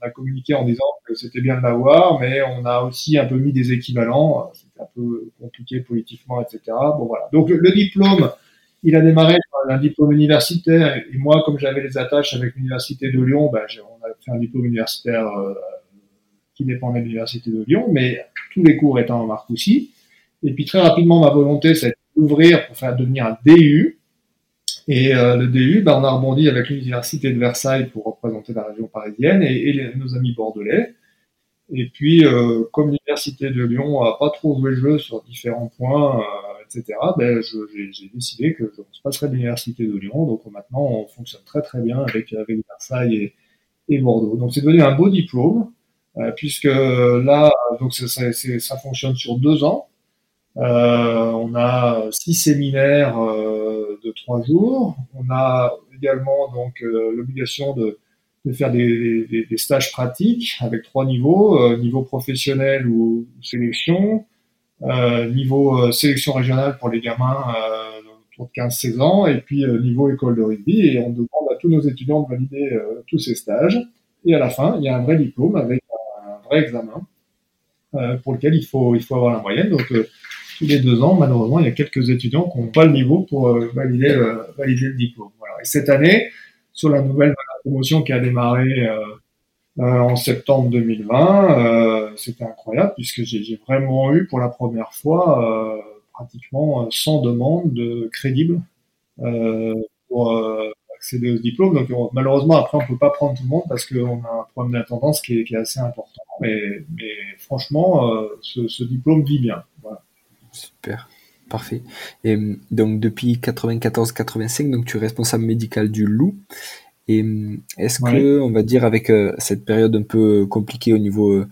a communiqué en disant que c'était bien de l'avoir, mais on a aussi un peu mis des équivalents. C'était un peu compliqué politiquement, etc. Bon voilà. Donc le diplôme il a démarré un diplôme universitaire et moi, comme j'avais les attaches avec l'université de Lyon, ben, on a fait un diplôme universitaire euh, qui dépendait de l'université de Lyon, mais tous les cours étant en Marcoussis. Et puis très rapidement, ma volonté, c'est d'ouvrir pour faire devenir un DU. Et euh, le DU, ben, on a rebondi avec l'université de Versailles pour représenter la région parisienne et, nos amis bordelais. Et puis, euh, comme l'université de Lyon a pas trop joué le jeu sur différents points, etc., ben, j'ai décidé que je se passerais de l'université de Lyon. Donc maintenant, on fonctionne très très bien avec, avec Versailles et, Bordeaux. Donc c'est devenu un beau diplôme, euh, puisque là, donc ça, ça, fonctionne sur deux ans. Euh, on a six séminaires euh, de trois jours. On a également donc l'obligation de, de, faire des, des, stages pratiques avec trois niveaux niveau professionnel ou sélection, niveau euh, sélection régionale pour les gamins euh, autour de 15-16 ans, et puis niveau école de rugby, et on demande à tous nos étudiants de valider tous ces stages. Et à la fin, il y a un vrai diplôme avec un vrai examen pour lequel il faut, il faut avoir la moyenne. Donc, tous les deux ans, malheureusement, il y a quelques étudiants qui n'ont pas le niveau pour valider, valider le diplôme. Voilà. Et cette année, sur la nouvelle promotion qui a démarré euh, euh, en septembre 2020. Euh, c'était incroyable puisque j'ai vraiment eu pour la première fois euh, pratiquement 100 demandes de crédibles pour accéder au diplôme. Donc malheureusement après on peut pas prendre tout le monde parce qu'on a un problème d'attendance qui est, assez important. Mais, franchement, ce, diplôme vit bien. Super. Parfait. Et donc depuis 94-85, donc tu es responsable médical du Loup. Et hum, est-ce que, on va dire, avec euh, cette période un peu compliquée au niveau euh,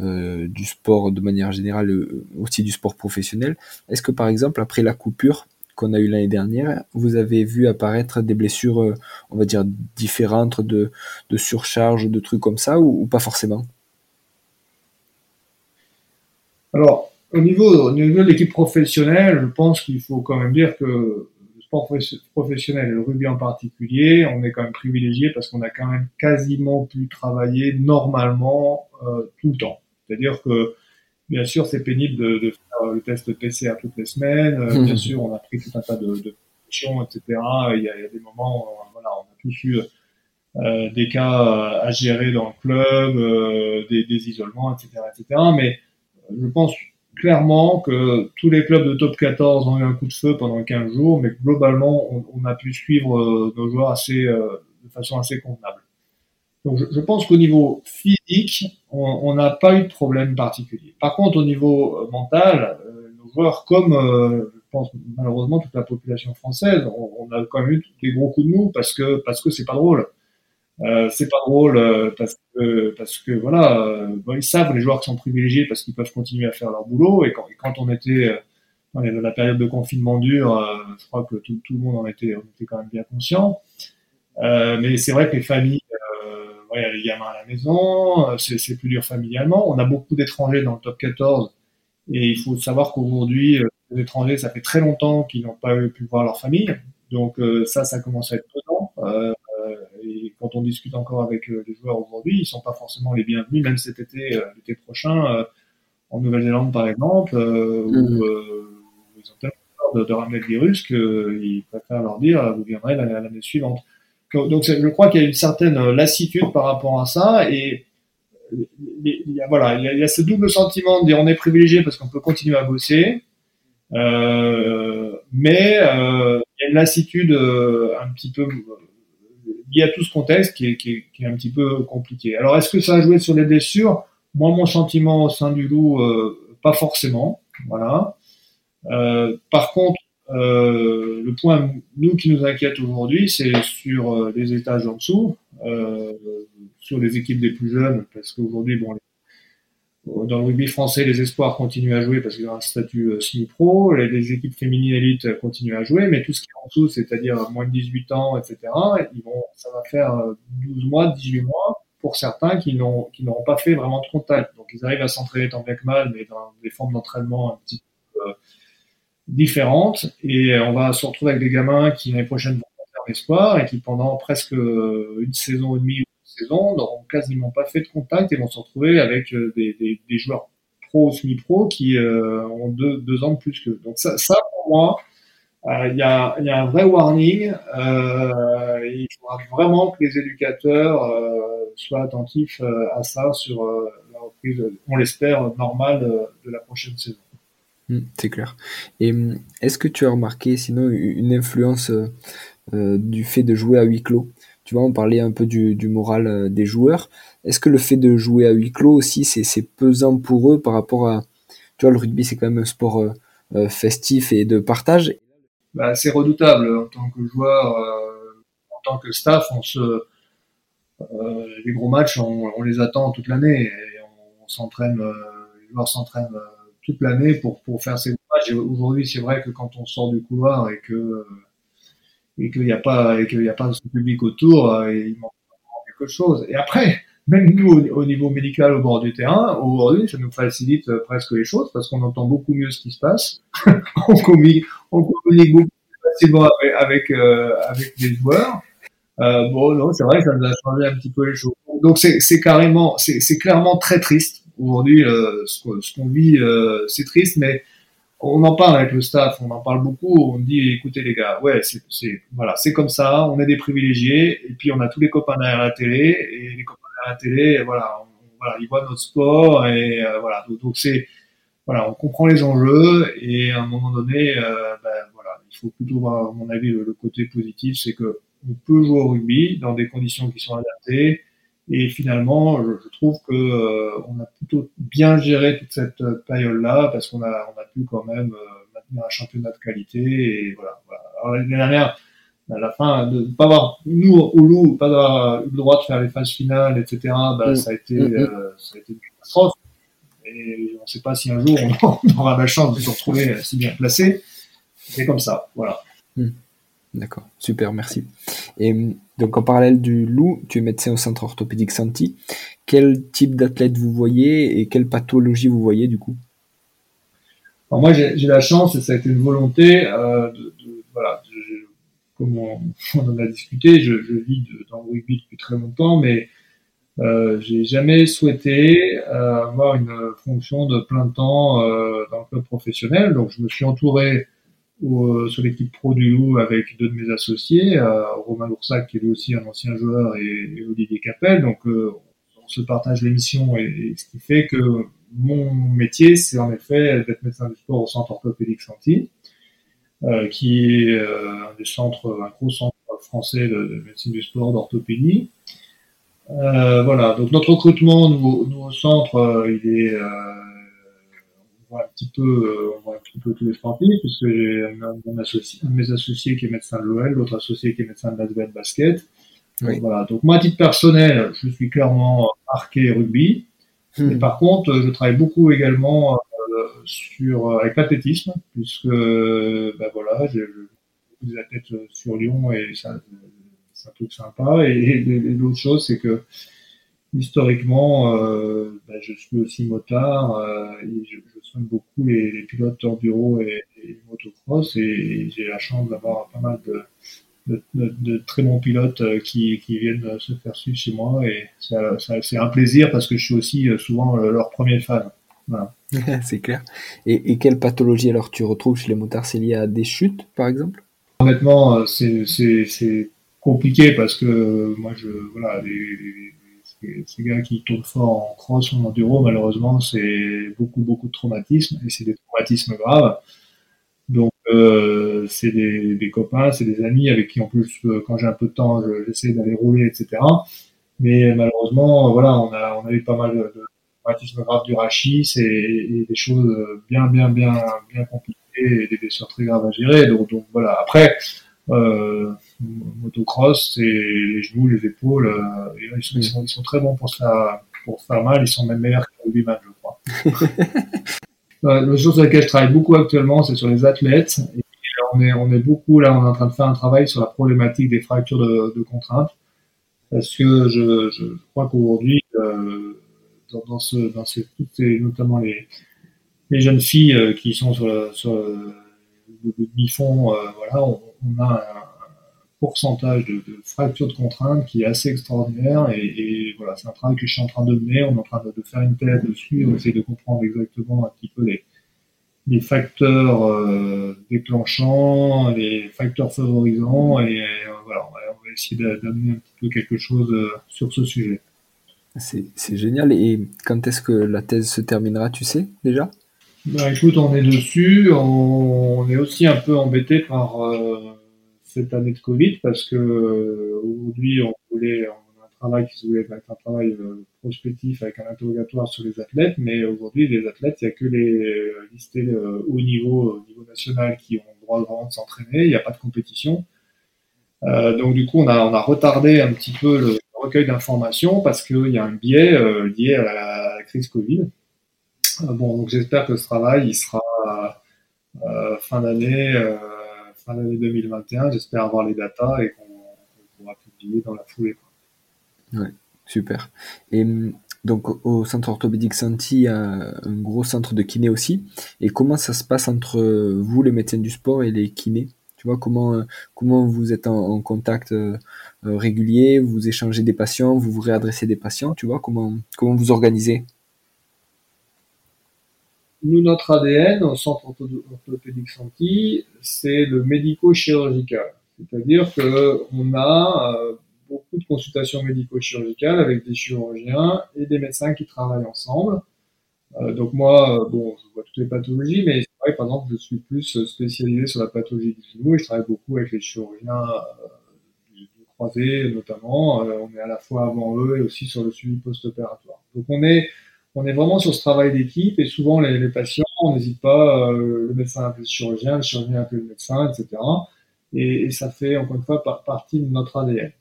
euh, du sport de manière générale, aussi du sport professionnel, est-ce que par exemple, après la coupure qu'on a eue l'année dernière, vous avez vu apparaître des blessures, on va dire, différentes de, de surcharge, de trucs comme ça, ou, pas forcément? Alors, au niveau, au niveau de l'équipe professionnelle, je pense qu'il faut quand même dire que sport professionnel et le rugby en particulier, on est quand même privilégié parce qu'on a quand même quasiment pu travailler normalement euh, tout le temps. C'est-à-dire que bien sûr c'est pénible de, de, faire le test PCR toutes les semaines. Euh, bien sûr on a pris tout un tas de, de etc. Il y, a, il y, a, des moments, où, voilà, on a tous eu euh, des cas à gérer dans le club, des, des isolements, etc., etc. Mais je pense clairement que tous les clubs de top 14 ont eu un coup de feu pendant 15 jours, mais globalement, on, a pu suivre euh, nos joueurs assez, euh, de façon assez convenable. Donc, je, pense qu'au niveau physique, on n'a pas eu de problème particulier. Par contre, au niveau euh, mental, nos joueurs, comme je pense malheureusement toute la population française, on, on, a quand même eu des gros coups de mou parce que parce que c'est pas drôle. Euh, c'est pas drôle euh, parce que parce que voilà, euh, bon, ils savent les joueurs qui sont privilégiés parce qu'ils peuvent continuer à faire leur boulot et quand, quand on était euh, dans la période de confinement dur, je crois que tout, tout, le monde en était, on était quand même bien conscient. mais c'est vrai que les familles, ouais, il y a les gamins à la maison, c'est plus dur familialement. On a beaucoup d'étrangers dans le top 14 et il faut savoir qu'aujourd'hui, les étrangers, ça fait très longtemps qu'ils n'ont pas pu voir leur famille. Donc ça, ça commence à être pesant. Euh, quand on discute encore avec euh, les joueurs aujourd'hui, ils sont pas forcément les bienvenus, même cet été, euh, l'été prochain, euh, en Nouvelle-Zélande par exemple, où, mmh. ils ont tellement peur de, ramener le virus qu'ils préfèrent leur dire vous viendrez l'année suivante. Donc je crois qu'il y a une certaine lassitude par rapport à ça et il y a, voilà, il y a, ce double sentiment de dire on est privilégié parce qu'on peut continuer à bosser, euh, mais euh, il y a une lassitude un petit peu il y a tout ce contexte qui est, qui, est, qui est, un petit peu compliqué. Alors, est-ce que ça a joué sur les blessures? Moi, mon sentiment au sein du loup, euh, pas forcément. Voilà. Euh, par contre, euh, le point, nous, qui nous inquiète aujourd'hui, c'est sur euh, les étages en dessous, euh, sur les équipes des plus jeunes, parce qu'aujourd'hui, bon, dans le rugby français, les espoirs continuent à jouer parce qu'ils ont un statut euh, semi-pro. Les, équipes féminines élites continuent à jouer, mais tout ce qui est en dessous, c'est-à-dire moins de 18 ans, etc., ils vont, ça va faire 12 mois, 18 mois pour certains qui n'ont qui n'auront pas fait vraiment de contact. Donc ils arrivent à s'entraîner tant bien que mal, mais dans des formes d'entraînement un petit peu différentes. Et on va se retrouver avec des gamins qui l'année prochaine vont faire l'espoir et qui pendant presque une saison et demie saison n'auront quasiment pas fait de contact et vont se retrouver avec euh, des, joueurs pro semi-pro qui euh, ont deux, ans de plus que Donc ça, pour moi, euh, il y, a, un vrai warning. Il faudra vraiment que les éducateurs soient attentifs à ça sur la reprise, on l'espère, normale de la prochaine saison. Mmh, c'est clair. Et mmh, est-ce que tu as remarqué sinon une influence du fait de jouer à huis clos? Tu vois, on parlait un peu du, moral euh, des joueurs. Est-ce que le fait de jouer à huis clos aussi, c'est pesant pour eux par rapport à... Tu vois, le rugby, c'est quand même un sport euh, euh, festif et de partage? Bah, c'est redoutable en tant que joueur, en tant que staff, on se... les gros matchs, on, les attend toute l'année et on, s'entraîne, les joueurs s'entraînent toute l'année pour, pour faire ces matchs. Aujourd'hui, c'est vrai que quand on sort du couloir et que et qu'il n'y a pas et qu'il n'y a pas de public autour, euh, il manque quelque chose. Et après, même nous au, niveau médical au bord du terrain, aujourd'hui, ça nous facilite euh, presque les choses parce qu'on entend beaucoup mieux ce qui se passe. on, communique, on communique beaucoup plus facilement avec euh, avec les joueurs. Euh, bon, non, c'est vrai ça nous a changé un petit peu les choses. Donc c'est carrément, c'est clairement très triste aujourd'hui. Euh, ce qu'on vit, c'est triste, mais on en parle avec le staff, on en parle beaucoup. On dit, écoutez les gars, ouais, c'est voilà, c'est comme ça. On est des privilégiés, et puis on a tous les copains derrière la télé, et les copains derrière la télé, voilà, voilà, ils voient notre sport, et euh, voilà. Donc c'est voilà, on comprend les enjeux, et à un moment donné, euh, ben, voilà, il faut plutôt voir, à mon avis, le côté positif, c'est que on peut jouer au rugby dans des conditions qui sont adaptées et finalement, je, trouve que euh, on a plutôt bien géré toute cette euh, période-là parce qu'on a, on a pu quand même euh, maintenir un championnat de qualité. Et voilà. voilà. Alors l'année dernière, à la fin, de ne pas avoir nous au loup, pas avoir eu le droit de faire les phases finales, etc. Bah, mm. ça a été, mm, mm. ça a été une catastrophe. Et on ne sait pas si un jour on aura la chance de se retrouver si bien placé. C'est comme ça, voilà. D'accord, super, merci. Et donc en parallèle du loup, tu es médecin au centre orthopédique Santi. Quel type d'athlète vous voyez et quelle pathologie vous voyez du coup? Alors moi j'ai la chance et ça a été une volonté euh, de, voilà, comme on, en a discuté, je, je vis dans le rugby depuis très longtemps, mais euh, j'ai jamais souhaité euh, avoir une fonction de plein temps euh, dans le club professionnel. Donc je me suis entouré euh, sur l'équipe pro du Loup avec deux de mes associés, euh, Romain Loursac qui est lui aussi un ancien joueur et, Olivier Capel. Donc euh, on se partage l'émission et, ce qui fait que mon métier c'est en effet d'être médecin du sport au centre orthopédique Santi, qui est un des centres, un gros centre français de, médecine du sport d'orthopédie. voilà, donc notre recrutement nous, nous au centre, il est voit un petit peu, euh, on voit un petit peu tous les sportifs, puisque j'ai un, de mes associés qui est médecin de l'OL, l'autre associé qui est médecin de la basket. Donc, voilà. Donc moi, à titre personnel, je suis clairement marqué rugby. Hmm. Et par contre, je travaille beaucoup également euh, sur euh, avec l'athlétisme, puisque ben voilà, j'ai des athlètes sur Lyon et ça, c'est un truc sympa. Et, et l'autre chose, c'est que historiquement, euh, bah, je suis aussi motard euh, et je, je, soigne beaucoup les, les pilotes enduro et, et motocross et, j'ai la chance d'avoir pas mal de, de, de, de, très bons pilotes euh, qui, qui viennent se faire suivre chez moi et ça, ça, c'est un plaisir parce que je suis aussi souvent leur premier fan. Voilà. c'est clair. Et, et, quelle pathologie alors tu retrouves chez les motards? C'est lié à des chutes par exemple? Honnêtement, c'est, compliqué parce que moi je voilà les, les ces gars qui tournent fort en cross ou en enduro, malheureusement, c'est beaucoup, beaucoup de traumatismes et c'est des traumatismes graves. Donc, euh, c'est des, copains, c'est des amis avec qui, en plus, euh, quand j'ai un peu de temps, j'essaie d'aller rouler, etc. Mais malheureusement, voilà, on a, eu pas mal de, traumatismes graves du rachis et, et, des choses bien, bien, bien, bien compliquées et des blessures très graves à gérer. Donc, donc voilà. Après, euh, motocross, c'est les genoux, les épaules. Euh, ils, sont, ils, sont, très bons pour se, faire, pour faire mal. Ils sont même meilleurs que le rugbyman, je crois. la chose sur laquelle je travaille beaucoup actuellement, c'est sur les athlètes. Et on est, on est beaucoup là, on est en train de faire un travail sur la problématique des fractures de, de contraintes. Parce que je, je crois qu'aujourd'hui, euh, dans, dans, ce, dans ces, notamment les, les jeunes filles euh, qui sont sur, le, sur le, demi-fond, euh, voilà, on, on, a un pourcentage de, de, fractures de contraintes qui est assez extraordinaire et, et voilà, c'est un travail que je suis en train de mener. On est en train de, de faire une thèse dessus, on essaie de comprendre exactement un petit peu les, les facteurs euh, déclenchants, les facteurs favorisants, et euh, voilà, on va, on va essayer d'amener un petit peu quelque chose euh, sur ce sujet. C'est génial. Et quand est-ce que la thèse se terminera, tu sais déjà? Bah, Écoute, on est dessus. On, on est aussi un peu embêté par euh, cette année de Covid parce que euh, aujourd'hui, on voulait, travail qui se voulait être un travail euh, prospectif avec un interrogatoire sur les athlètes, mais aujourd'hui, les athlètes, il n'y a que les euh, listés haut niveau, au niveau national, qui ont le droit vraiment de s'entraîner, il n'y a pas de compétition. Donc du coup, on a, on a retardé un petit peu le recueil d'informations parce qu'il y a un biais lié à la, crise Covid. Bon, donc j'espère que ce travail, il sera fin d'année, fin d'année 2021. J'espère avoir les datas et qu'on qu pourra publier dans la foulée. Ouais, super. Et hum, donc au centre orthopédique Santi, il y a un gros centre de kiné aussi. Et comment ça se passe entre vous, les médecins du sport, et les kinés? Tu vois, comment, euh, comment vous êtes en, contact euh, euh, régulier, vous échangez des patients, vous vous réadressez des patients, tu vois, comment, comment vous organisez? Nous, notre ADN au centre orthopédique Santi, c'est le médico-chirurgical. C'est-à-dire qu'on a beaucoup de consultations médico-chirurgicales avec des chirurgiens et des médecins qui travaillent ensemble. Euh, donc moi, euh, bon, je vois toutes les pathologies, mais c'est vrai, par exemple, je suis plus spécialisé sur la pathologie du genou et je travaille beaucoup avec les chirurgiens euh, du, croisé notamment. Euh, on est à la fois avant eux et aussi sur le suivi post-opératoire. Donc on est on est vraiment sur ce travail d'équipe et souvent les, patients, on n'hésite pas, euh, le médecin appelle le chirurgien, le chirurgien appelle le médecin, etc. Et, ça fait encore une fois partie de notre ADN.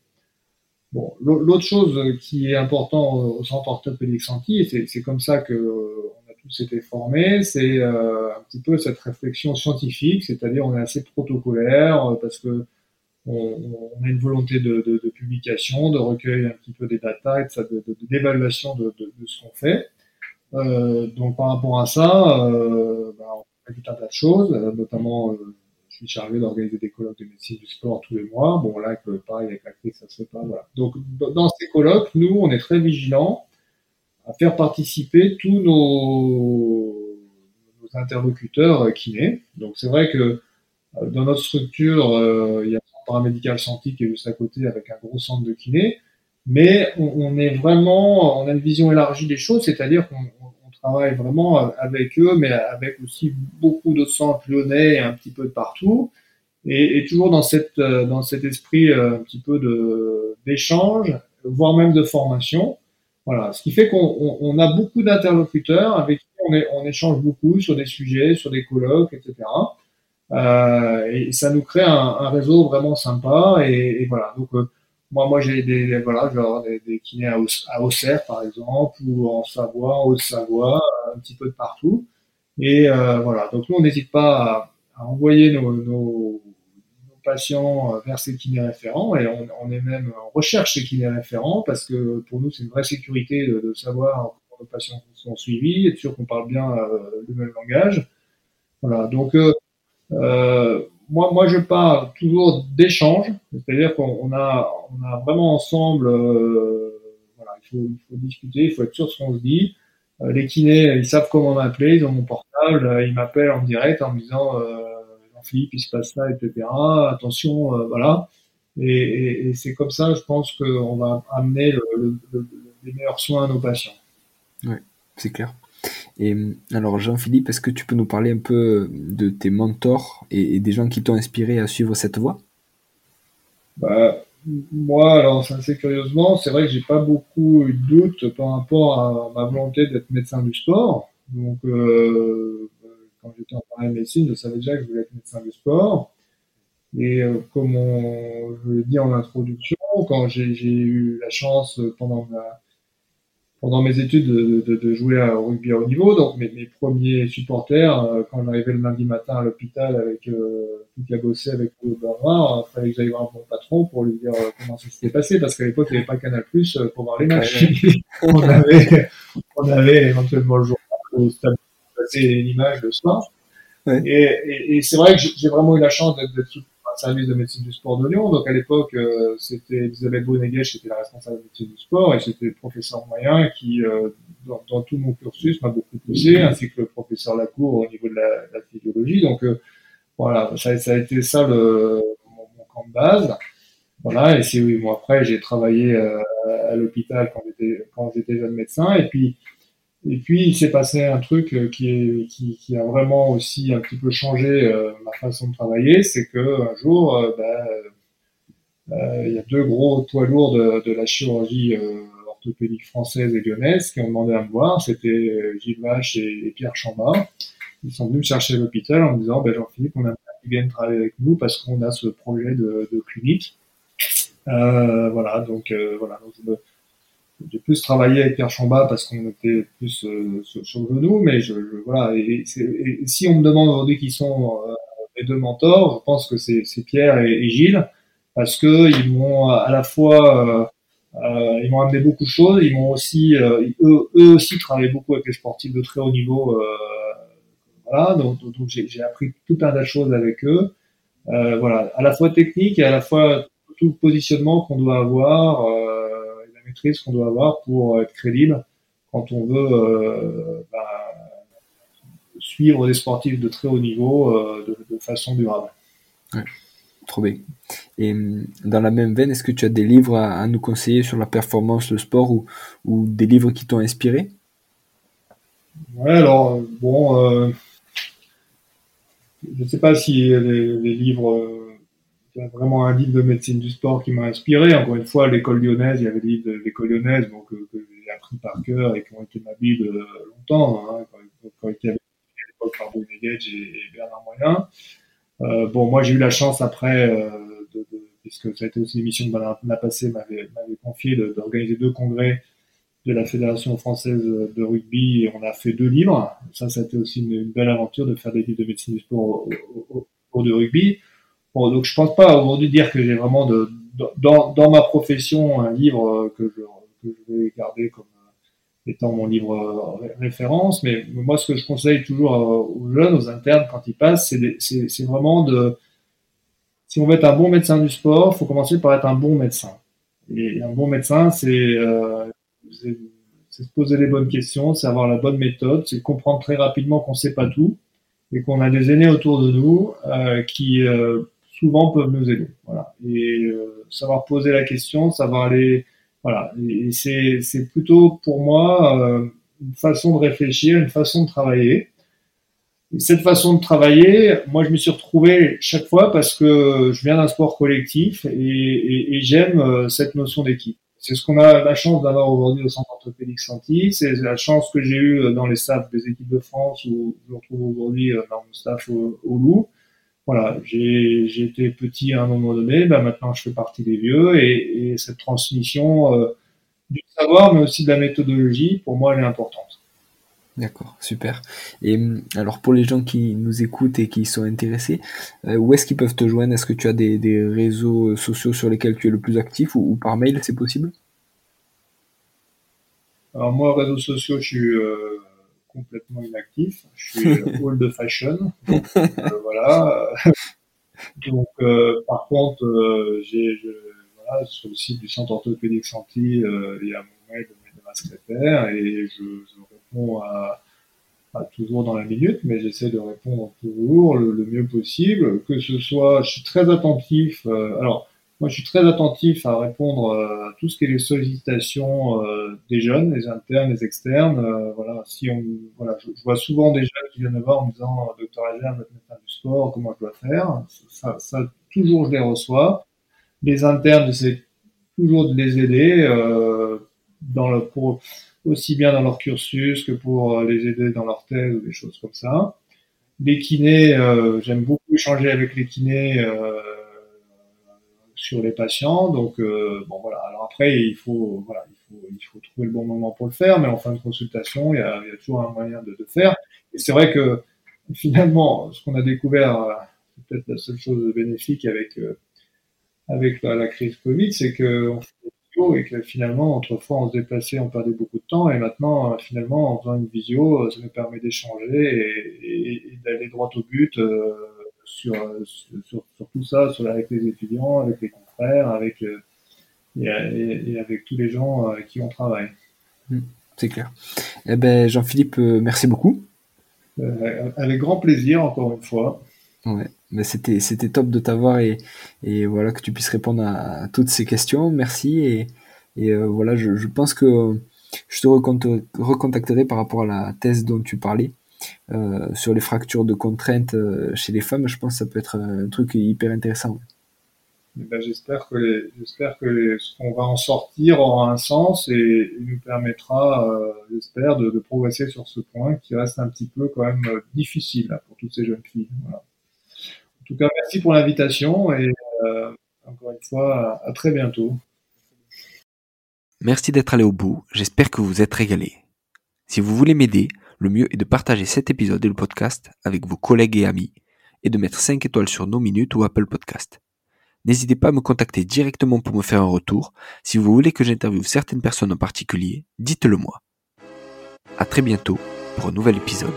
Bon, l'autre chose qui est important au centre orthopédique Santi, et c'est comme ça que a tous été formés, c'est euh, un petit peu cette réflexion scientifique, c'est-à-dire on est assez protocolaire euh, parce que on, a une volonté de, de, de, publication, de recueil un petit peu des data d'évaluation de, de, ce qu'on fait. Euh, donc par rapport à ça, euh, bah, on fait tout un tas de choses, notamment euh, je suis chargé d'organiser des colloques de médecine du sport tous les mois. Bon, là, que, pareil, avec la crise, ça se fait pas. Voilà. Donc, dans ces colloques, nous, on est très vigilants à faire participer tous nos, interlocuteurs kinés. Donc, c'est vrai que dans notre structure, il y a un paramédical santé qui est juste à côté avec un gros centre de kiné. Mais on, on est vraiment, on a une vision élargie des choses, c'est-à-dire qu'on travaille vraiment avec eux, mais avec aussi beaucoup d'autres centres lyonnais et un petit peu de partout. Et, et toujours dans, cette, euh, dans cet esprit euh, un petit peu de, d'échange, voire même de formation. Voilà, ce qui fait qu'on on, a beaucoup d'interlocuteurs avec qui on, est, on, échange beaucoup sur des sujets, sur des colloques, etc. Euh, et ça nous crée un, un réseau vraiment sympa. Et, et voilà, donc euh, moi, moi j'ai des, voilà, genre des, des kinés à, Auxerre, par exemple, ou en Savoie, en Haute-Savoie, un petit peu de partout. Et euh, voilà, donc nous, on n'hésite pas à, à envoyer nos, nos, nos, patients vers ces kinés référents, et on, on, est même en recherche ces kinés référents, parce que pour nous, c'est une vraie sécurité de, de savoir comment nos patients sont suivis, être sûr qu'on parle bien euh, le même langage. Voilà, donc... Euh, euh moi, moi, je parle toujours d'échange, c'est-à-dire qu'on a, on a vraiment ensemble, euh, il faut, discuter, il faut être sûr de ce qu'on se dit. Euh, les kinés, ils savent comment m'appeler, ils ont mon portable, euh, ils m'appellent en direct en me disant euh, Jean-Philippe, il se passe ça, etc. Attention, voilà. Et, c'est comme ça, je pense qu'on va amener le, le, le, les meilleurs soins à nos patients. Oui, c'est clair. Et alors Jean-Philippe, est-ce que tu peux nous parler un peu de tes mentors et, des gens qui t'ont inspiré à suivre cette voie? Bah, Moi, alors assez curieusement, c'est vrai que j'ai pas beaucoup eu de doute par rapport à ma volonté d'être médecin du sport. Donc euh, quand j'étais en parallèle médecine, je savais déjà que je voulais être médecin du sport. Et euh, comme on, je l'ai dit en introduction, quand j'ai eu la chance pendant ma pendant mes études de, de, jouer au rugby à haut niveau. Donc mes, mes premiers supporters, euh, quand on arrivait le lundi matin à l'hôpital avec euh, tout qui a bossé avec le noir, il fallait que j'aille voir mon patron pour lui dire euh, comment ça s'était passé, parce qu'à l'époque il n'y avait pas Canal Plus pour voir les matchs. on avait on avait éventuellement le jour où stade passer une image le soir. Et, et, et c'est vrai que j'ai vraiment eu la chance d'être service de médecine du sport de Lyon. Donc à l'époque, euh, c'était Elisabeth qui était la responsable de médecine du sport et c'était le professeur moyen qui, euh, dans, tout mon cursus, m'a beaucoup poussé, ainsi que le professeur Lacour au niveau de la, physiologie. Donc euh, voilà, ça, a été ça le, mon, camp de base. Voilà, et c'est oui, moi après j'ai travaillé à l'hôpital quand j'étais jeune médecin et puis et puis, il s'est passé un truc euh, qui, a vraiment aussi un petit peu changé euh, ma façon de travailler, c'est que un jour, euh, bah, euh, il y a deux gros poids lourds de, la chirurgie orthopédique française et lyonnaise qui ont demandé à me voir. C'était Gilles Vache et, Pierre Chamba. Ils sont venus me chercher à l'hôpital en me disant, ben, Jean-Philippe, on a viennent travailler avec nous parce qu'on a ce projet de, clinique. voilà, donc voilà. J'ai plus travaillé avec Pierre Chamba parce qu'on était plus euh, sur, le genou, mais je, voilà. Et, et, si on me demande aujourd'hui qui sont euh, mes deux mentors, je pense que c'est Pierre et, Gilles parce que ils m'ont à la fois euh, euh ils m'ont amené beaucoup de choses, ils m'ont aussi eux, eux, aussi travaillé beaucoup avec les sportifs de très haut niveau. voilà, donc, donc j'ai appris tout un tas de choses avec eux. voilà, à la fois technique et à la fois tout le positionnement qu'on doit avoir qu'on doit avoir pour être crédible quand on veut euh, bah, suivre des sportifs de très haut niveau euh, de, façon durable. trop bien. Et hum, dans la même veine, est-ce que tu as des livres à, nous conseiller sur la performance, le sport ou, ou des livres qui t'ont inspiré? Ouais, alors, bon, euh, je ne sais pas si les livres il y a vraiment un livre de médecine du sport qui m'a inspiré. Encore une fois, l'école lyonnaise, il y avait des livres de l'école lyonnaise donc, que, j'ai appris par cœur et qui ont été ma Bible longtemps, hein, quand, y avait à l'époque par et, et Bernard Moyen. Euh, bon, moi, j'ai eu la chance après, euh, de, puisque ça a été aussi une émission que Bernard Napassé m'avait confié, d'organiser deux congrès de la Fédération française de rugby et on a fait deux livres. Ça, ça a été aussi une, belle aventure de faire des livres de médecine du sport au, au de rugby. Bon, donc je pense pas aujourd'hui dire que j'ai vraiment de, dans, dans ma profession un livre que je, que je vais garder comme euh, étant mon livre euh, référence, mais moi ce que je conseille toujours aux jeunes, aux internes quand ils passent, c'est vraiment de si on veut être un bon médecin du sport, faut commencer par être un bon médecin. Et un bon médecin, c'est euh, se poser les bonnes questions, c'est avoir la bonne méthode, c'est comprendre très rapidement qu'on sait pas tout et qu'on a des aînés autour de nous euh, qui euh, souvent peuvent nous aider. Voilà. Et euh, savoir poser la question, savoir aller, voilà. Et, c'est, c'est plutôt pour moi euh, une façon de réfléchir, une façon de travailler. Et cette façon de travailler, moi je me suis retrouvé chaque fois parce que je viens d'un sport collectif et, et, et j'aime euh, cette notion d'équipe. C'est ce qu'on a la chance d'avoir aujourd'hui au centre orthopédique Santi. C'est la chance que j'ai eue dans les staffs des équipes de France où je retrouve aujourd'hui dans mon staff au, au Loup voilà, j'ai été petit à un moment donné, ben maintenant je fais partie des vieux et, et cette transmission euh, du savoir, mais aussi de la méthodologie, pour moi, elle est importante. D'accord, super. Et hum, alors pour les gens qui nous écoutent et qui sont intéressés, euh, où est-ce qu'ils peuvent te joindre? Est-ce que tu as des, des, réseaux sociaux sur lesquels tu es le plus actif ou, ou par mail, c'est possible? Alors moi, réseaux sociaux, je suis euh, complètement inactif. Je suis old de fashion. Donc, euh, voilà. donc, euh, par contre, euh, j'ai, voilà, sur le site du centre orthopédique Santi, il y a mon mail de, ma secrétaire et je, je réponds à, à, toujours dans la minute, mais j'essaie de répondre toujours le, le, mieux possible. Que ce soit, je suis très attentif. alors, moi, je suis très attentif à répondre euh, à tout ce qui est les sollicitations euh, des jeunes, les internes, les externes. Euh, voilà, si on, voilà, je, vois souvent des jeunes qui viennent me voir en me disant, docteur Ager, votre médecin du sport, comment je dois faire? Ça, ça, toujours, je les reçois. Les internes, j'essaie toujours de les aider dans le, pour, aussi bien dans leur cursus que pour les aider dans leur thèse ou des choses comme ça. Les kinés, j'aime beaucoup échanger avec les kinés sur les patients. Donc euh, bon voilà. Alors après il faut voilà, il il faut trouver le bon moment pour le faire, mais en fin de consultation, il y a, toujours un moyen de, de faire. Et c'est vrai que finalement, ce qu'on a découvert, euh, c'est peut-être la seule chose bénéfique avec euh, avec la, crise Covid, c'est que on fait des vidéos et que finalement, autrefois, on se déplaçait, on perdait beaucoup de temps, et maintenant, finalement, en faisant une visio, ça nous permet d'échanger et, d'aller droit au but sur, sur, sur, tout ça, sur, avec les étudiants, avec les confrères, avec et, avec tous les gens avec qui on travaille. Hmm, c'est clair. Eh ben, Jean-Philippe, merci beaucoup. Euh, avec grand plaisir, encore une fois. Ouais, mais c'était c'était top de t'avoir et, et voilà que tu puisses répondre à, toutes ces questions. Merci et, et euh, voilà, je, je, pense que je te recontacterai par rapport à la thèse dont tu parlais euh, sur les fractures de contraintes euh, chez les femmes. Je pense que ça peut être un truc hyper intéressant. Eh ben, j'espère que, les, j'espère que ce qu'on va en sortir aura un sens et, nous permettra, euh, j'espère, de, de, progresser sur ce point qui reste un petit peu quand même euh, difficile pour toutes ces jeunes filles. Voilà. En tout cas, merci pour l'invitation et euh, encore une fois, à, à très bientôt. Merci d'être allé au bout. J'espère que vous vous êtes régalé. Si vous voulez m'aider, le mieux est de partager cet épisode et le podcast avec vos collègues et amis et de mettre 5 étoiles sur nos minutes ou Apple Podcast. N'hésitez pas à me contacter directement pour me faire un retour. Si vous voulez que j'interviewe certaines personnes en particulier, dites-le moi. À très bientôt pour un nouvel épisode.